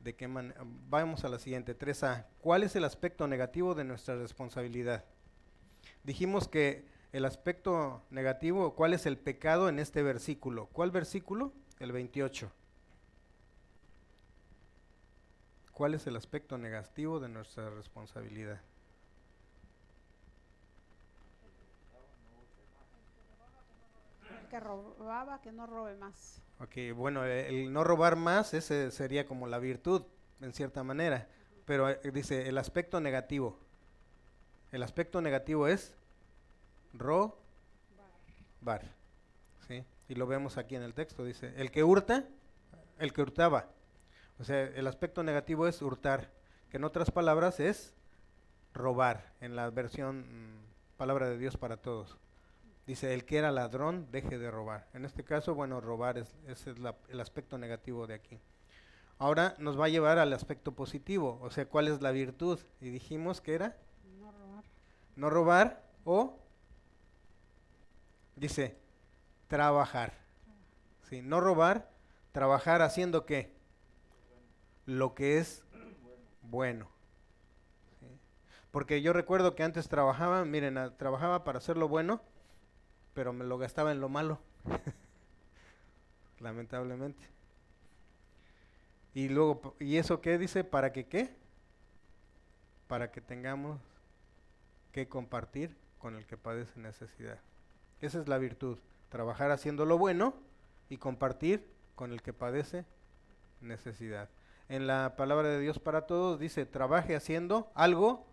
¿de qué manera? Vamos a la siguiente, 3A. ¿Cuál es el aspecto negativo de nuestra responsabilidad? Dijimos que el aspecto negativo, ¿cuál es el pecado en este versículo? ¿Cuál versículo? El 28. ¿Cuál es el aspecto negativo de nuestra responsabilidad? Que robaba, que no robe más. Ok, bueno, el no robar más, ese sería como la virtud, en cierta manera. Pero eh, dice el aspecto negativo. El aspecto negativo es robar. ¿sí? Y lo vemos aquí en el texto. Dice, el que hurta, el que hurtaba. O sea, el aspecto negativo es hurtar, que en otras palabras es robar, en la versión mm, palabra de Dios para todos. Dice, el que era ladrón, deje de robar. En este caso, bueno, robar es, ese es la- el aspecto negativo de aquí. Ahora nos va a llevar al aspecto positivo, o sea, ¿cuál es la virtud? Y dijimos que era No robar. no robar o, dice, trabajar. Sí, no robar, trabajar haciendo qué? Lo que es bueno. Sí. Porque yo recuerdo que antes trabajaba, miren, trabajaba para hacer lo bueno, pero me lo gastaba en lo malo. Lamentablemente. Y luego, ¿y eso qué dice? ¿Para que qué? Para que tengamos que compartir con el que padece necesidad. Esa es la virtud, trabajar haciendo lo bueno y compartir con el que padece necesidad. En la palabra de Dios para todos dice, trabaje haciendo algo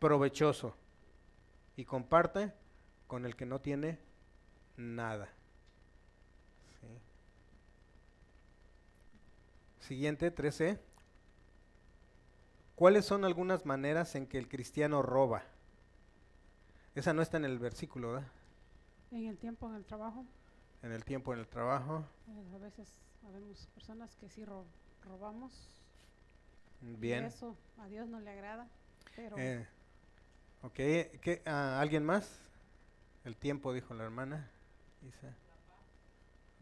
provechoso y comparte con el que no tiene nada. Sí. Siguiente, 13. ¿Cuáles son algunas maneras en que el cristiano roba? Esa no está en el versículo, ¿verdad? En el tiempo, en el trabajo, En el tiempo, en el trabajo. eh, a veces habemos personas que sí ro- robamos. Bien. eso a Dios no le agrada. Pero Eh, ok, ¿qué, ah, ¿alguien más? El tiempo, dijo la hermana. Dice.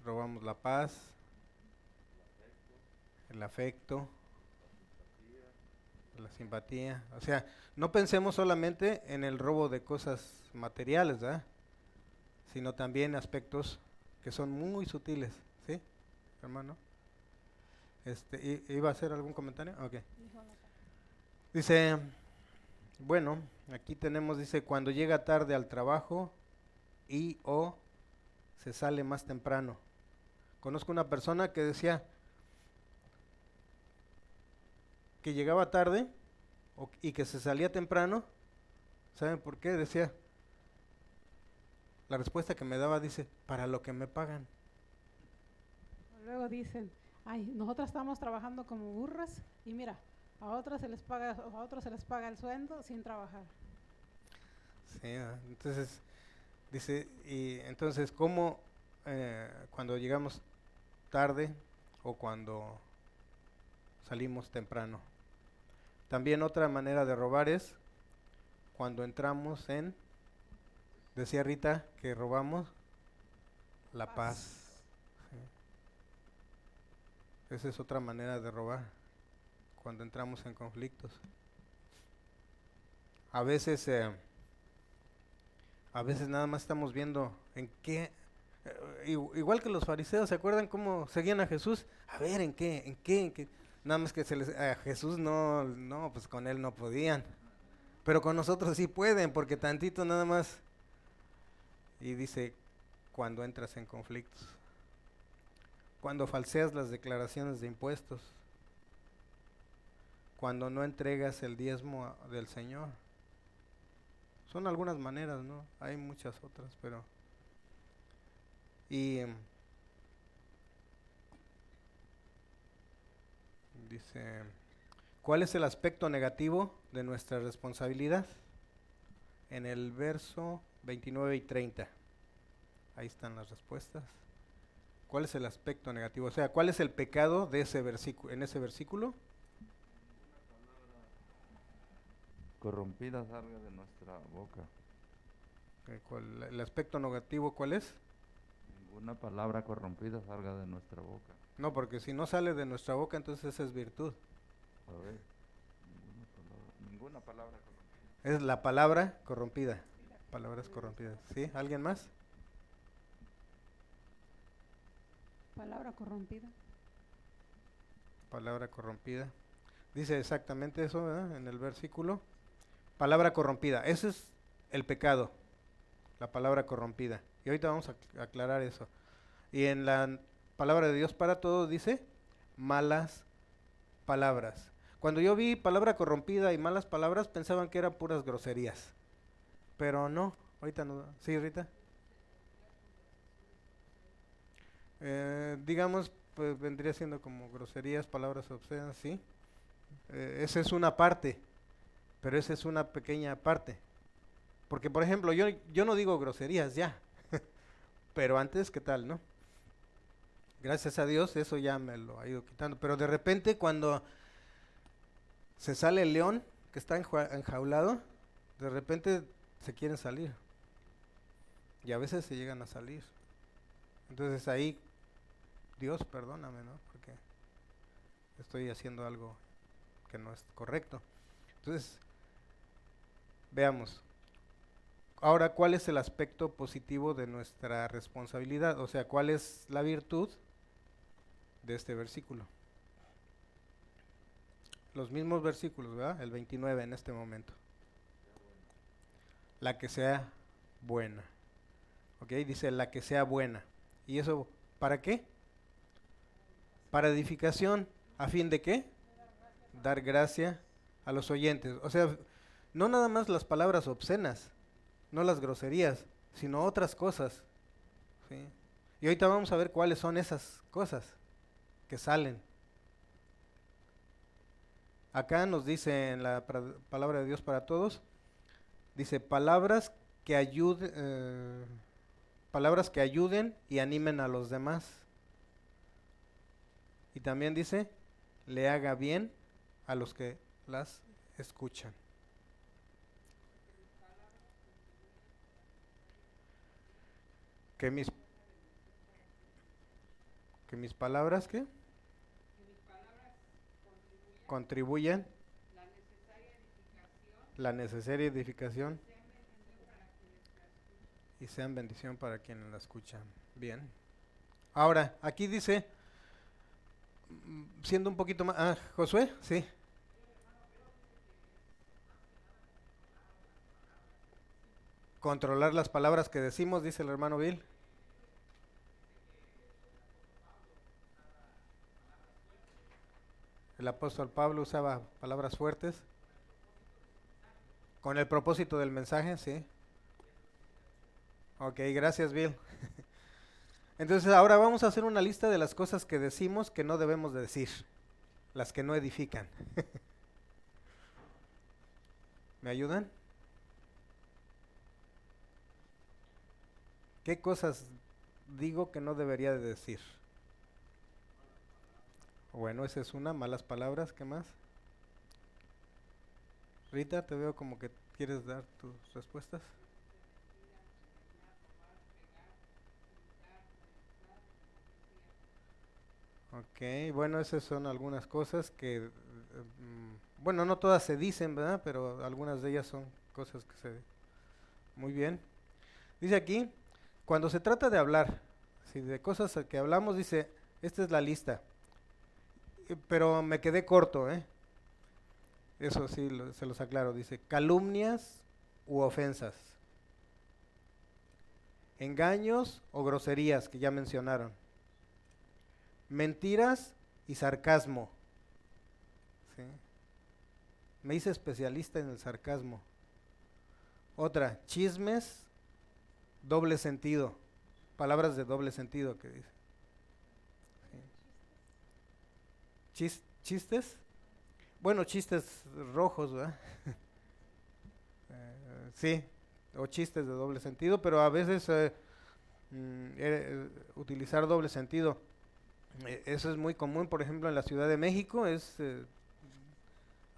Robamos la paz, el afecto, la simpatía. O sea, no pensemos solamente en el robo de cosas materiales, ¿verdad? Sino también aspectos que son muy sutiles, ¿sí, hermano? Este, ¿i- ¿Iba a hacer algún comentario? Dice, bueno, aquí tenemos, dice, cuando llega tarde al trabajo y o se sale más temprano. Conozco una persona que decía que llegaba tarde o- y que se salía temprano. ¿Saben por qué? Decía, la respuesta que me daba dice, para lo que me pagan. Luego dicen, ay, nosotras estamos trabajando como burras y mira, a otras se les paga, a otros se les paga el sueldo sin trabajar. Sí, entonces, dice, y entonces, ¿cómo eh, cuando llegamos tarde o cuando salimos temprano? También otra manera de robar es cuando entramos en, decía Rita, que robamos la paz. Sí. Esa es otra manera de robar, cuando entramos en conflictos. A veces, eh, a veces nada más estamos viendo en qué, eh, igu- igual que los fariseos, ¿se acuerdan cómo seguían a Jesús? A ver, ¿en qué? ¿En qué? ¿En qué? Nada más que se les, a Jesús no, no, pues con él no podían. Pero con nosotros sí pueden, porque tantito nada más. Y dice, cuando entras en conflictos. Cuando falseas las declaraciones de impuestos. Cuando no entregas el diezmo del Señor. Son algunas maneras, ¿no? Hay muchas otras, pero... Y... em, Dice, ¿cuál es el aspecto negativo de nuestra responsabilidad? En el verso 29 y 30. Ahí están las respuestas. ¿Cuál es el aspecto negativo? O sea, ¿cuál es el pecado de ese versículo en ese versículo? Corrompida salga de nuestra boca. Eh, ¿cuál- el aspecto negativo cuál es? Ninguna palabra corrompida salga de nuestra boca. No, porque si no sale de nuestra boca, entonces esa es virtud. A ver, ninguna palabra, ninguna palabra corrompida. Es la palabra corrompida. Palabras corrompidas. ¿Sí? ¿Alguien más? Palabra corrompida. Palabra corrompida. Dice exactamente eso ¿verdad? en el versículo. Palabra corrompida. Ese es el pecado. La palabra corrompida. Y ahorita vamos a ac- aclarar eso. Y en la palabra de Dios para todos dice malas palabras. Cuando yo vi palabra corrompida y malas palabras pensaban que eran puras groserías. Pero no, ahorita no. ¿Sí, Rita? Eh, digamos, pues vendría siendo como groserías, palabras obscenas, sí. Eh, esa es una parte, pero esa es una pequeña parte. Porque, por ejemplo, yo, yo no digo groserías ya, pero antes, ¿qué tal, no? Gracias a Dios, eso ya me lo ha ido quitando. Pero de repente, cuando se sale el león que está enjaulado, de repente se quieren salir. Y a veces se llegan a salir. Entonces ahí, Dios, perdóname, ¿no? Porque estoy haciendo algo que no es correcto. Entonces, veamos. Ahora, ¿cuál es el aspecto positivo de nuestra responsabilidad? O sea, ¿cuál es la virtud de este versículo? Los mismos versículos, ¿verdad? El 29 en este momento. La que sea buena. ¿Ok? Dice la que sea buena. ¿Y eso para qué? Para edificación. ¿A fin de qué? Dar gracia a los oyentes. O sea, no nada más las palabras obscenas, no las groserías, sino otras cosas. Y ahorita vamos a ver cuáles son esas cosas que salen. Acá nos dice en la palabra de Dios para todos, dice palabras que eh, palabras que ayuden y animen a los demás. Y también dice, le haga bien a los que las escuchan. Que mis que mis palabras qué? contribuyen la necesaria edificación y sean bendición para quienes la escuchan. Bien. Ahora, aquí dice, mm, siendo un poquito más... Ah, Josué, sí. Controlar las palabras que decimos, dice el hermano Bill. El apóstol Pablo usaba palabras fuertes. Con el propósito del mensaje, sí. Ok, gracias Bill. Entonces ahora vamos a hacer una lista de las cosas que decimos que no debemos de decir, las que no edifican. ¿Me ayudan? ¿Qué cosas digo que no debería de decir? Bueno, esa es una, malas palabras, ¿qué más? Rita, te veo como que quieres dar tus respuestas. Ok, bueno, esas son algunas cosas que, mm, bueno, no todas se dicen, ¿verdad? Pero algunas de ellas son cosas que se... Muy bien. Dice aquí, cuando se trata de hablar, si de cosas que hablamos, dice, esta es la lista. Eh, pero me quedé corto, ¿eh? Eso sí, se los aclaro. Dice, calumnias u ofensas. Engaños o groserías, que ya mencionaron mentiras y sarcasmo. Me hice especialista en el sarcasmo. Otra, chismes, doble sentido. Palabras de doble sentido que dice. ¿Chistes? Bueno, chistes rojos, ¿verdad? Eh, sí, o chistes de doble sentido, pero a veces eh, mm, eh, utilizar doble sentido eso es muy común, por ejemplo, en la Ciudad de México, es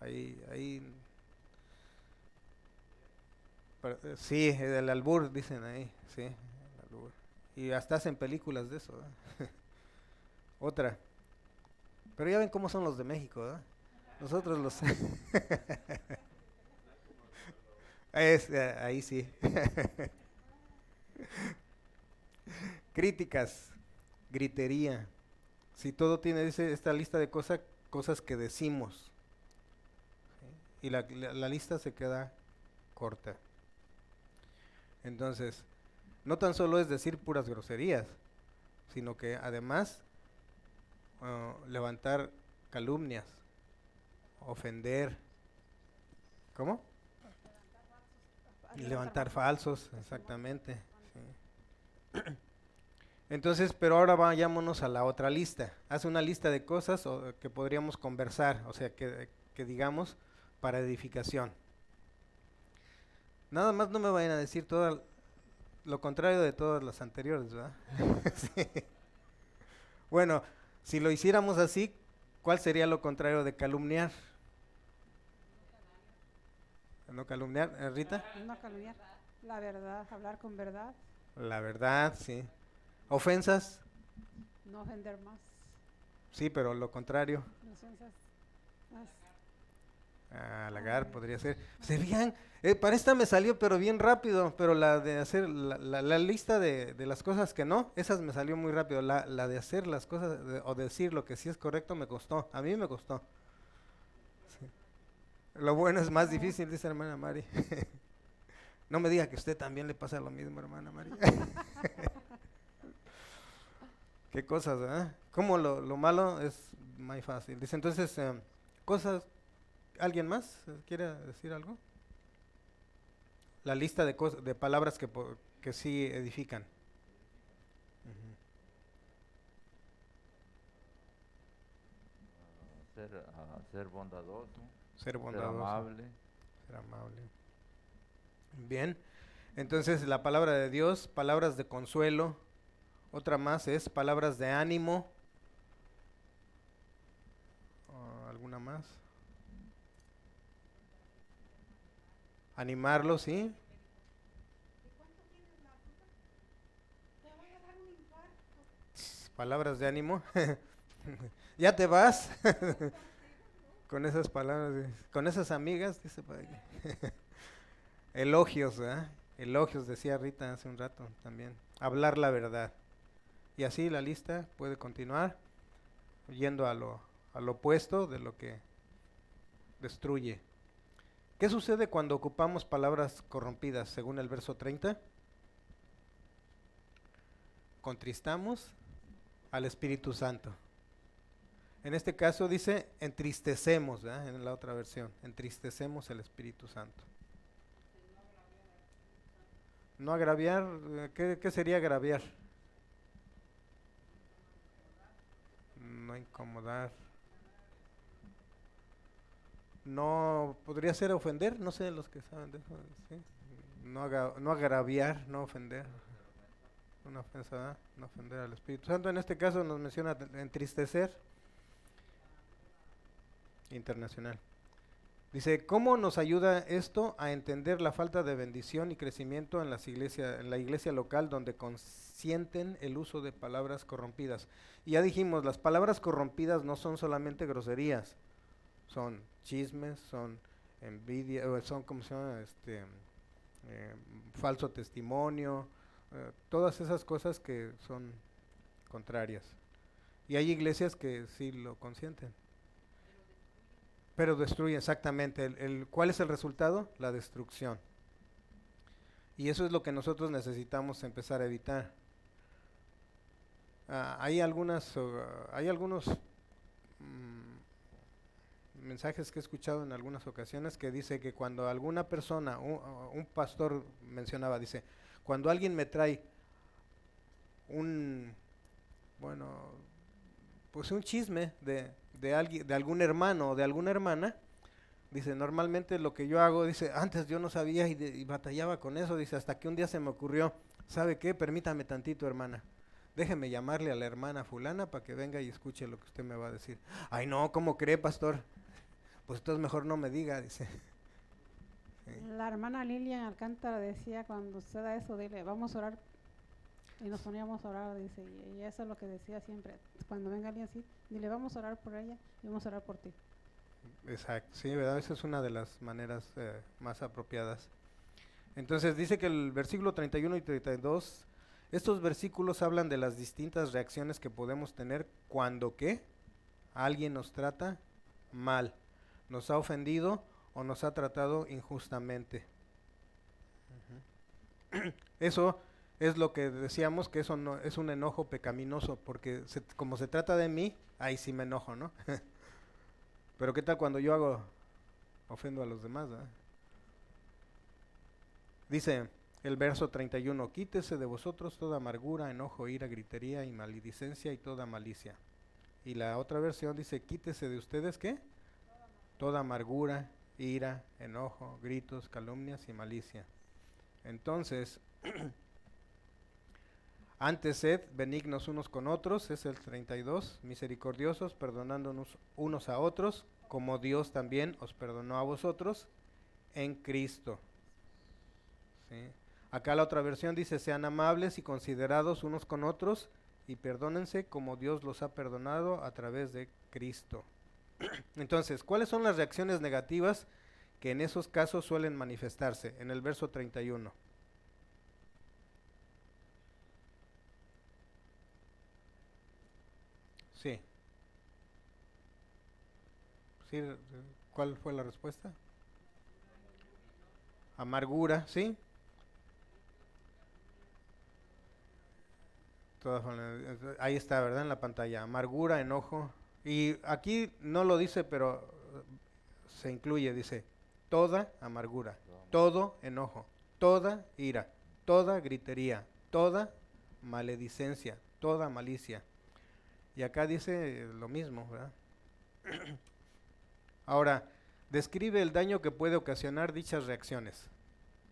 ahí, ahí sí, el albur, dicen ahí, sí, Y hasta hacen películas de eso. Otra. Pero ya ven cómo son los de México. Nosotros los... es, ahí sí. Críticas, gritería, si todo tiene esta lista de cosas, cosas que decimos. Y la, lista se queda corta. Entonces, no tan solo es decir puras groserías, sino que además uh, levantar calumnias, ofender. ¿Cómo? Levantar falsos, exactamente. Entonces, pero ahora vayámonos a la otra lista. Haz una lista de cosas que podríamos conversar, o sea, que, digamos para edificación. Nada más no me vayan a decir todo lo contrario de todas las anteriores, ¿verdad? Bueno, si lo hiciéramos así, ¿cuál sería lo contrario de calumniar? ¿No calumniar, eh, Rita? No calumniar, la verdad, hablar con verdad. La verdad, sí. ¿Ofensas? No ofender más. Sí, pero lo contrario. Ofensas más. Ah, halagar podría ser. ¿Se fijan? Eh, para esta me salió, pero bien rápido. Pero la de hacer, la, la, lista de, de, las cosas que no, esas me salió muy rápido. La, la de hacer las cosas o decir lo que sí es correcto me costó. A mí me costó. Lo bueno es más difícil, dice hermana Mari. no me diga que a usted también le pasa lo mismo, hermana Mari. Qué cosas, ¿eh? Como lo, lo, malo es muy fácil. Dice entonces, eh, cosas, ¿alguien más quiere decir algo? La lista de, cosas, de palabras que, que sí edifican. ser, uh, ser, bondadoso. Ser bondadoso. Ser amable. Ser amable. Bien. Entonces, la palabra de Dios, palabras de consuelo, otra más es palabras de ánimo. ¿Alguna más? Animarlo, ¿sí? Palabras de ánimo. ya te vas. con esas palabras, con esas amigas, dice Elogios, ¿eh? Elogios, decía Rita hace un rato también. Hablar la verdad. Y así la lista puede continuar yendo a lo, al opuesto de lo que destruye. ¿Qué sucede cuando ocupamos palabras corrompidas según el verso 30? Contristamos al Espíritu Santo. En este caso dice entristecemos, en la otra versión, entristecemos el Espíritu Santo. No agraviar, ¿qué, qué sería agraviar? no incomodar. No podría ser ofender, no sé los que saben de eso, no, no agraviar, no ofender. una ofensa, no ofender al Espíritu Santo. En este caso nos menciona te- entristecer. Internacional. Dice, ¿cómo nos ayuda esto a entender la falta de bendición y crecimiento en, las iglesia, en la iglesia local donde consienten el uso de palabras corrompidas? Y ya dijimos, las palabras corrompidas no son solamente groserías, son chismes, son envidia, son como se llama, este, eh, falso testimonio, eh, todas esas cosas que son contrarias. Y hay iglesias que sí lo consienten. Pero destruye exactamente. El, el- ¿Cuál es el resultado? La destrucción. Y eso es lo que nosotros necesitamos empezar a evitar. Ah, hay algunas, uh, hay algunos mm, mensajes que he escuchado en algunas ocasiones que dice que cuando alguna persona, un, pastor mencionaba, dice, cuando alguien me trae un, bueno, pues un chisme de, de alguien, de algún hermano o de alguna hermana, dice, normalmente lo que yo hago, dice, antes yo no sabía y, y batallaba con eso, dice, hasta que un día se me ocurrió, ¿sabe qué? Permítame tantito, hermana. Déjeme llamarle a la hermana fulana para que venga y escuche lo que usted me va a decir. Ay, no, ¿cómo cree, pastor? Pues entonces mejor no me diga, dice. Sí. La hermana Lilian Alcántara decía cuando suceda eso, dile, vamos a orar. Y nos poníamos a orar, dice, y, y eso es lo que decía siempre. Cuando venga alguien así, dile, vamos a orar por ella y vamos a orar por ti. Exacto, sí, ¿verdad? Esa es una de las maneras eh, más apropiadas. Entonces dice que el versículo 31 y 32, estos versículos hablan de las distintas reacciones que podemos tener cuando qué alguien nos trata mal, nos ha ofendido o nos ha tratado injustamente. Eso es lo que decíamos que eso no es un enojo pecaminoso, porque como se trata de mí, ahí sí me enojo, ¿no? Pero qué tal cuando yo hago, ofendo a los demás, ¿verdad? Dice el verso 31, quítese de vosotros toda amargura, enojo, ira, gritería y maledicencia y toda malicia. Y la otra versión dice, quítese de ustedes, ¿qué? Toda amargura, ira, enojo, gritos, calumnias y malicia. Entonces, antes sed benignos unos con otros, es el 32, misericordiosos, perdonándonos unos a otros, como Dios también os perdonó a vosotros en Cristo. ¿Sí? Acá la otra versión dice, sean amables y considerados unos con otros y perdónense como Dios los ha perdonado a través de Cristo. Entonces, ¿cuáles son las reacciones negativas que en esos casos suelen manifestarse? En el verso 31. Sí. Sí, eh, ¿Cuál fue la respuesta? Amargura, ¿sí? Eh, Ahí está, ¿verdad? En la pantalla. Amargura, enojo. Y aquí no lo dice, pero eh, se incluye, dice, toda amargura, todo enojo, toda ira, toda gritería, toda maledicencia, toda malicia. Y acá dice eh, lo mismo, ¿verdad? Ahora, describe el daño que puede ocasionar dichas reacciones.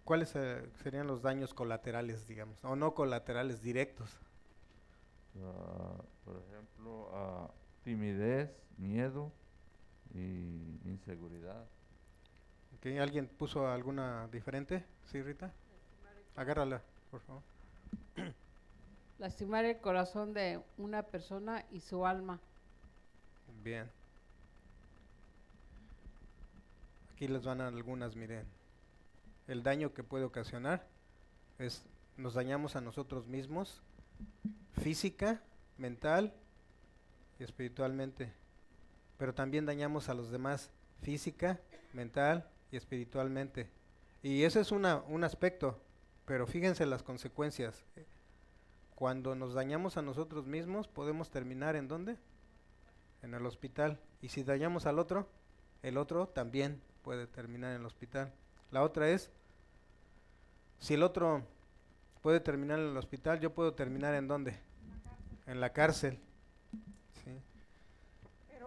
¿Cuáles eh, serían los daños colaterales, digamos? O no colaterales directos. Ah, por ejemplo, ah, timidez, miedo y inseguridad. ¿Ok? ¿Alguien puso alguna diferente? ¿Sí, Rita? Agárrala, por favor. Lastimar el corazón de una persona y su alma. Bien. Aquí les van algunas, miren. El daño que puede ocasionar es nos dañamos a nosotros mismos, física, mental espiritualmente. Pero también dañamos a los demás física, mental y espiritualmente. Y ese es una, un aspecto, pero fíjense las consecuencias. Cuando nos dañamos a nosotros mismos, podemos terminar en dónde? en el hospital. Y si dañamos al otro, el otro también puede terminar en el hospital. La otra es, si el otro puede terminar en el hospital, yo puedo terminar en dónde? En la cárcel. ¿sí?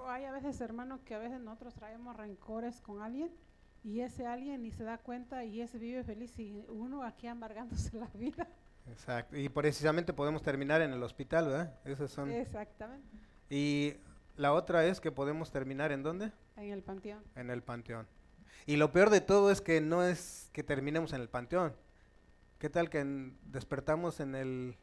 Hay a veces, hermano, que a veces nosotros traemos rencores con alguien y ese alguien ni se da cuenta y ese vive feliz y uno aquí amargándose la vida. Exacto. Y precisamente podemos terminar en el hospital, ¿verdad? Esas son. Exactamente. Y la otra es que podemos terminar en dónde? En el panteón. En el panteón. Y lo peor de todo es que no es que terminemos en el panteón. ¿Qué tal que en- despertamos en el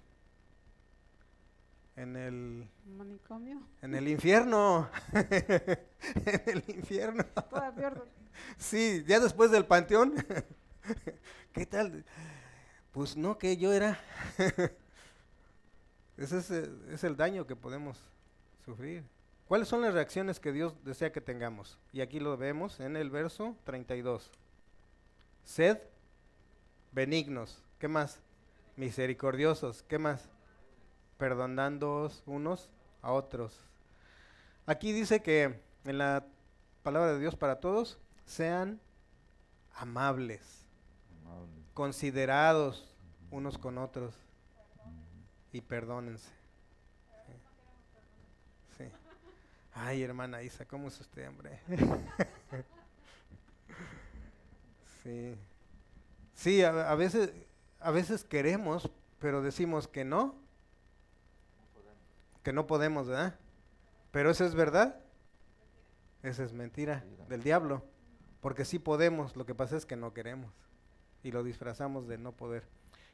en el Manicomio. en el infierno? en el infierno. Sí, ya después del panteón. ¿Qué tal? Pues no, que yo era. Ese es, eh, es el daño que podemos sufrir. ¿Cuáles son las reacciones que Dios desea que tengamos? Y aquí lo vemos en el verso 32. Sed benignos. ¿Qué más? Misericordiosos. ¿Qué más? Perdonándoos unos a otros. Aquí dice que en la palabra de Dios para todos, sean amables, Amable. considerados unos con otros y perdónense. Sí. Sí. Ay, hermana Isa, ¿cómo es usted, hombre? sí. Sí, a, a veces, a veces queremos, pero decimos que no. Que no podemos, ¿verdad? Pero eso es verdad. Esa es mentira del diablo. Porque sí podemos, lo que pasa es que no queremos. Y lo disfrazamos de no poder.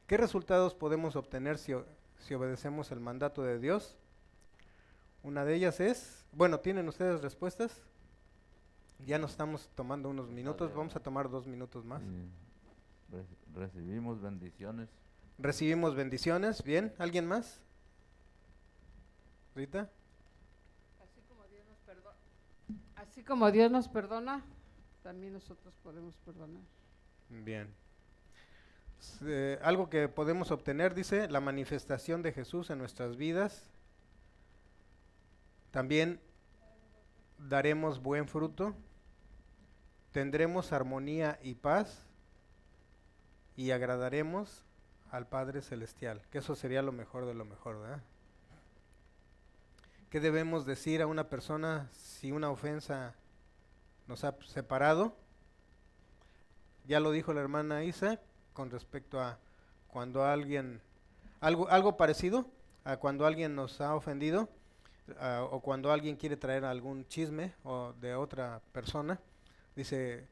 ¿Qué resultados podemos obtener si, si obedecemos el mandato de Dios? Una de ellas es, bueno, ¿tienen ustedes respuestas? Ya nos estamos tomando unos minutos, vamos a tomar dos minutos más. Recibimos bendiciones. Recibimos bendiciones, ¿bien? ¿Alguien más? ¿Rita? Así como Dios nos perdona, así como Dios nos perdona, también nosotros podemos perdonar. Bien. Eh, algo que podemos obtener, dice, la manifestación de Jesús en nuestras vidas. También daremos buen fruto. Tendremos armonía y paz. Y agradaremos al Padre Celestial. Que eso sería lo mejor de lo mejor, ¿verdad? ¿Qué debemos decir a una persona si una ofensa nos ha separado? Ya lo dijo la hermana Isa con respecto a cuando alguien, algo, algo parecido a cuando alguien nos ha ofendido ah, o cuando alguien quiere traer algún chisme o de otra persona, dice,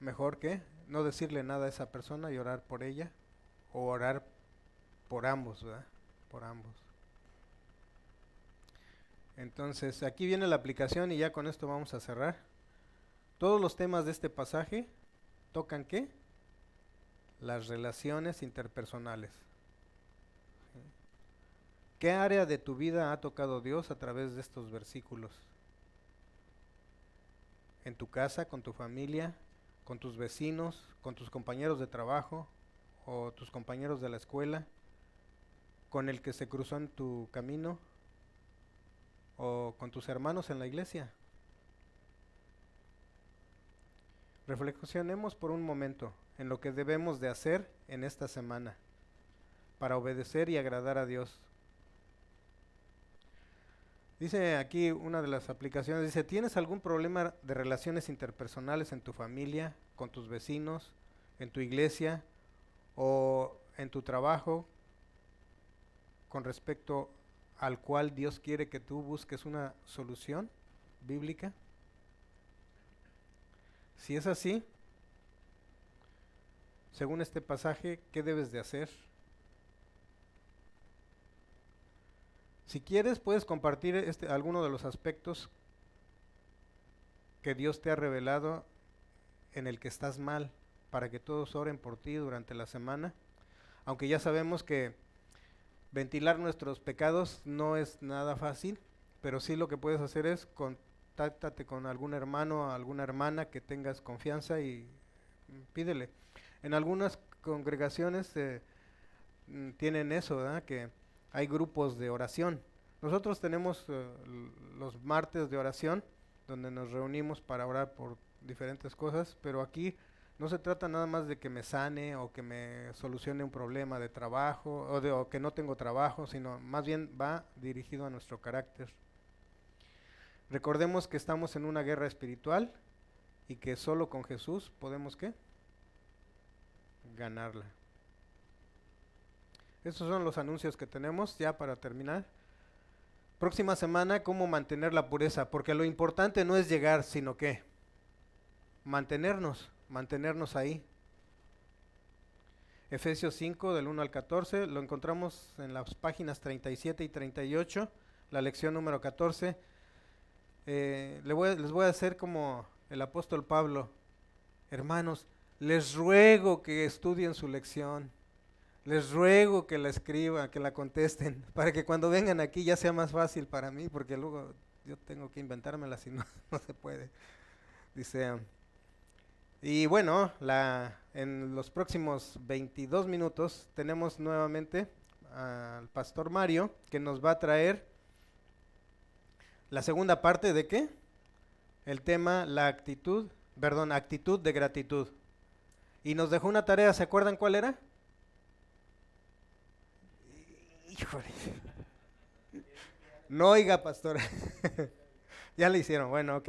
mejor que no decirle nada a esa persona y orar por ella o orar por ambos, ¿verdad? Por ambos. Entonces, aquí viene la aplicación y ya con esto vamos a cerrar. Todos los temas de este pasaje tocan qué? Las relaciones interpersonales. ¿Qué área de tu vida ha tocado Dios a través de estos versículos? ¿En tu casa, con tu familia, con tus vecinos, con tus compañeros de trabajo o tus compañeros de la escuela, con el que se cruzó en tu camino o con tus hermanos en la iglesia? Reflexionemos por un momento en lo que debemos de hacer en esta semana para obedecer y agradar a Dios. Dice aquí una de las aplicaciones, dice, ¿tienes algún problema de relaciones interpersonales en tu familia, con tus vecinos, en tu iglesia o en tu trabajo con respecto al cual Dios quiere que tú busques una solución bíblica? Si es así, según este pasaje, ¿qué debes de hacer? Si quieres, puedes compartir este, alguno de los aspectos que Dios te ha revelado en el que estás mal, para que todos oren por ti durante la semana. Aunque ya sabemos que ventilar nuestros pecados no es nada fácil, pero sí lo que puedes hacer es contáctate con algún hermano o alguna hermana que tengas confianza y mm, pídele. En algunas congregaciones eh, mm, tienen eso, ¿verdad? Que hay grupos de oración. Nosotros tenemos eh, los martes de oración, donde nos reunimos para orar por diferentes cosas, pero aquí no se trata nada más de que me sane o que me solucione un problema de trabajo o, de, que no tengo trabajo, sino más bien va dirigido a nuestro carácter. Recordemos que estamos en una guerra espiritual y que solo con Jesús podemos qué? Ganarla. Esos son los anuncios que tenemos ya para terminar. Próxima semana, cómo mantener la pureza, porque lo importante no es llegar, sino que mantenernos, mantenernos ahí. Efesios 5 del 1 al 14, lo encontramos en las páginas 37 y 38, la lección número 14. Eh, les, voy, les voy a hacer como el apóstol Pablo, hermanos, les ruego que estudien su lección, les ruego que la escriban, que la contesten, para que cuando vengan aquí ya sea más fácil para mí, porque luego yo tengo que inventármela si no, no se puede. Dice, y bueno, la, en los próximos 22 minutos tenemos nuevamente al pastor Mario que nos va a traer la segunda parte de qué? El tema, la actitud, perdón, actitud de gratitud. Y nos dejó una tarea, ¿se acuerdan cuál era? Híjole. No oiga, pastor. ya le hicieron, bueno, ok.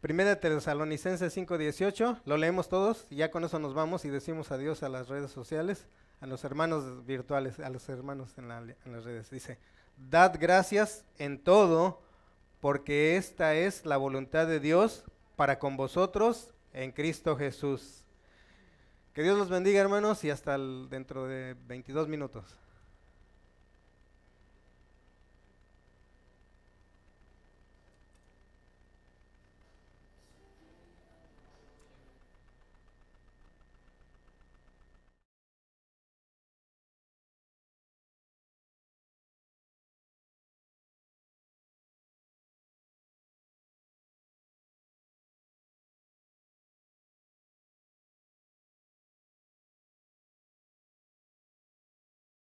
Primera Tesalonicenses 5:18, lo leemos todos y ya con eso nos vamos y decimos adiós a las redes sociales, a los hermanos virtuales, a los hermanos en, en las redes. Dice, dad gracias en todo, porque esta es la voluntad de Dios para con vosotros en Cristo Jesús. Que Dios los bendiga hermanos y hasta dentro de 22 minutos.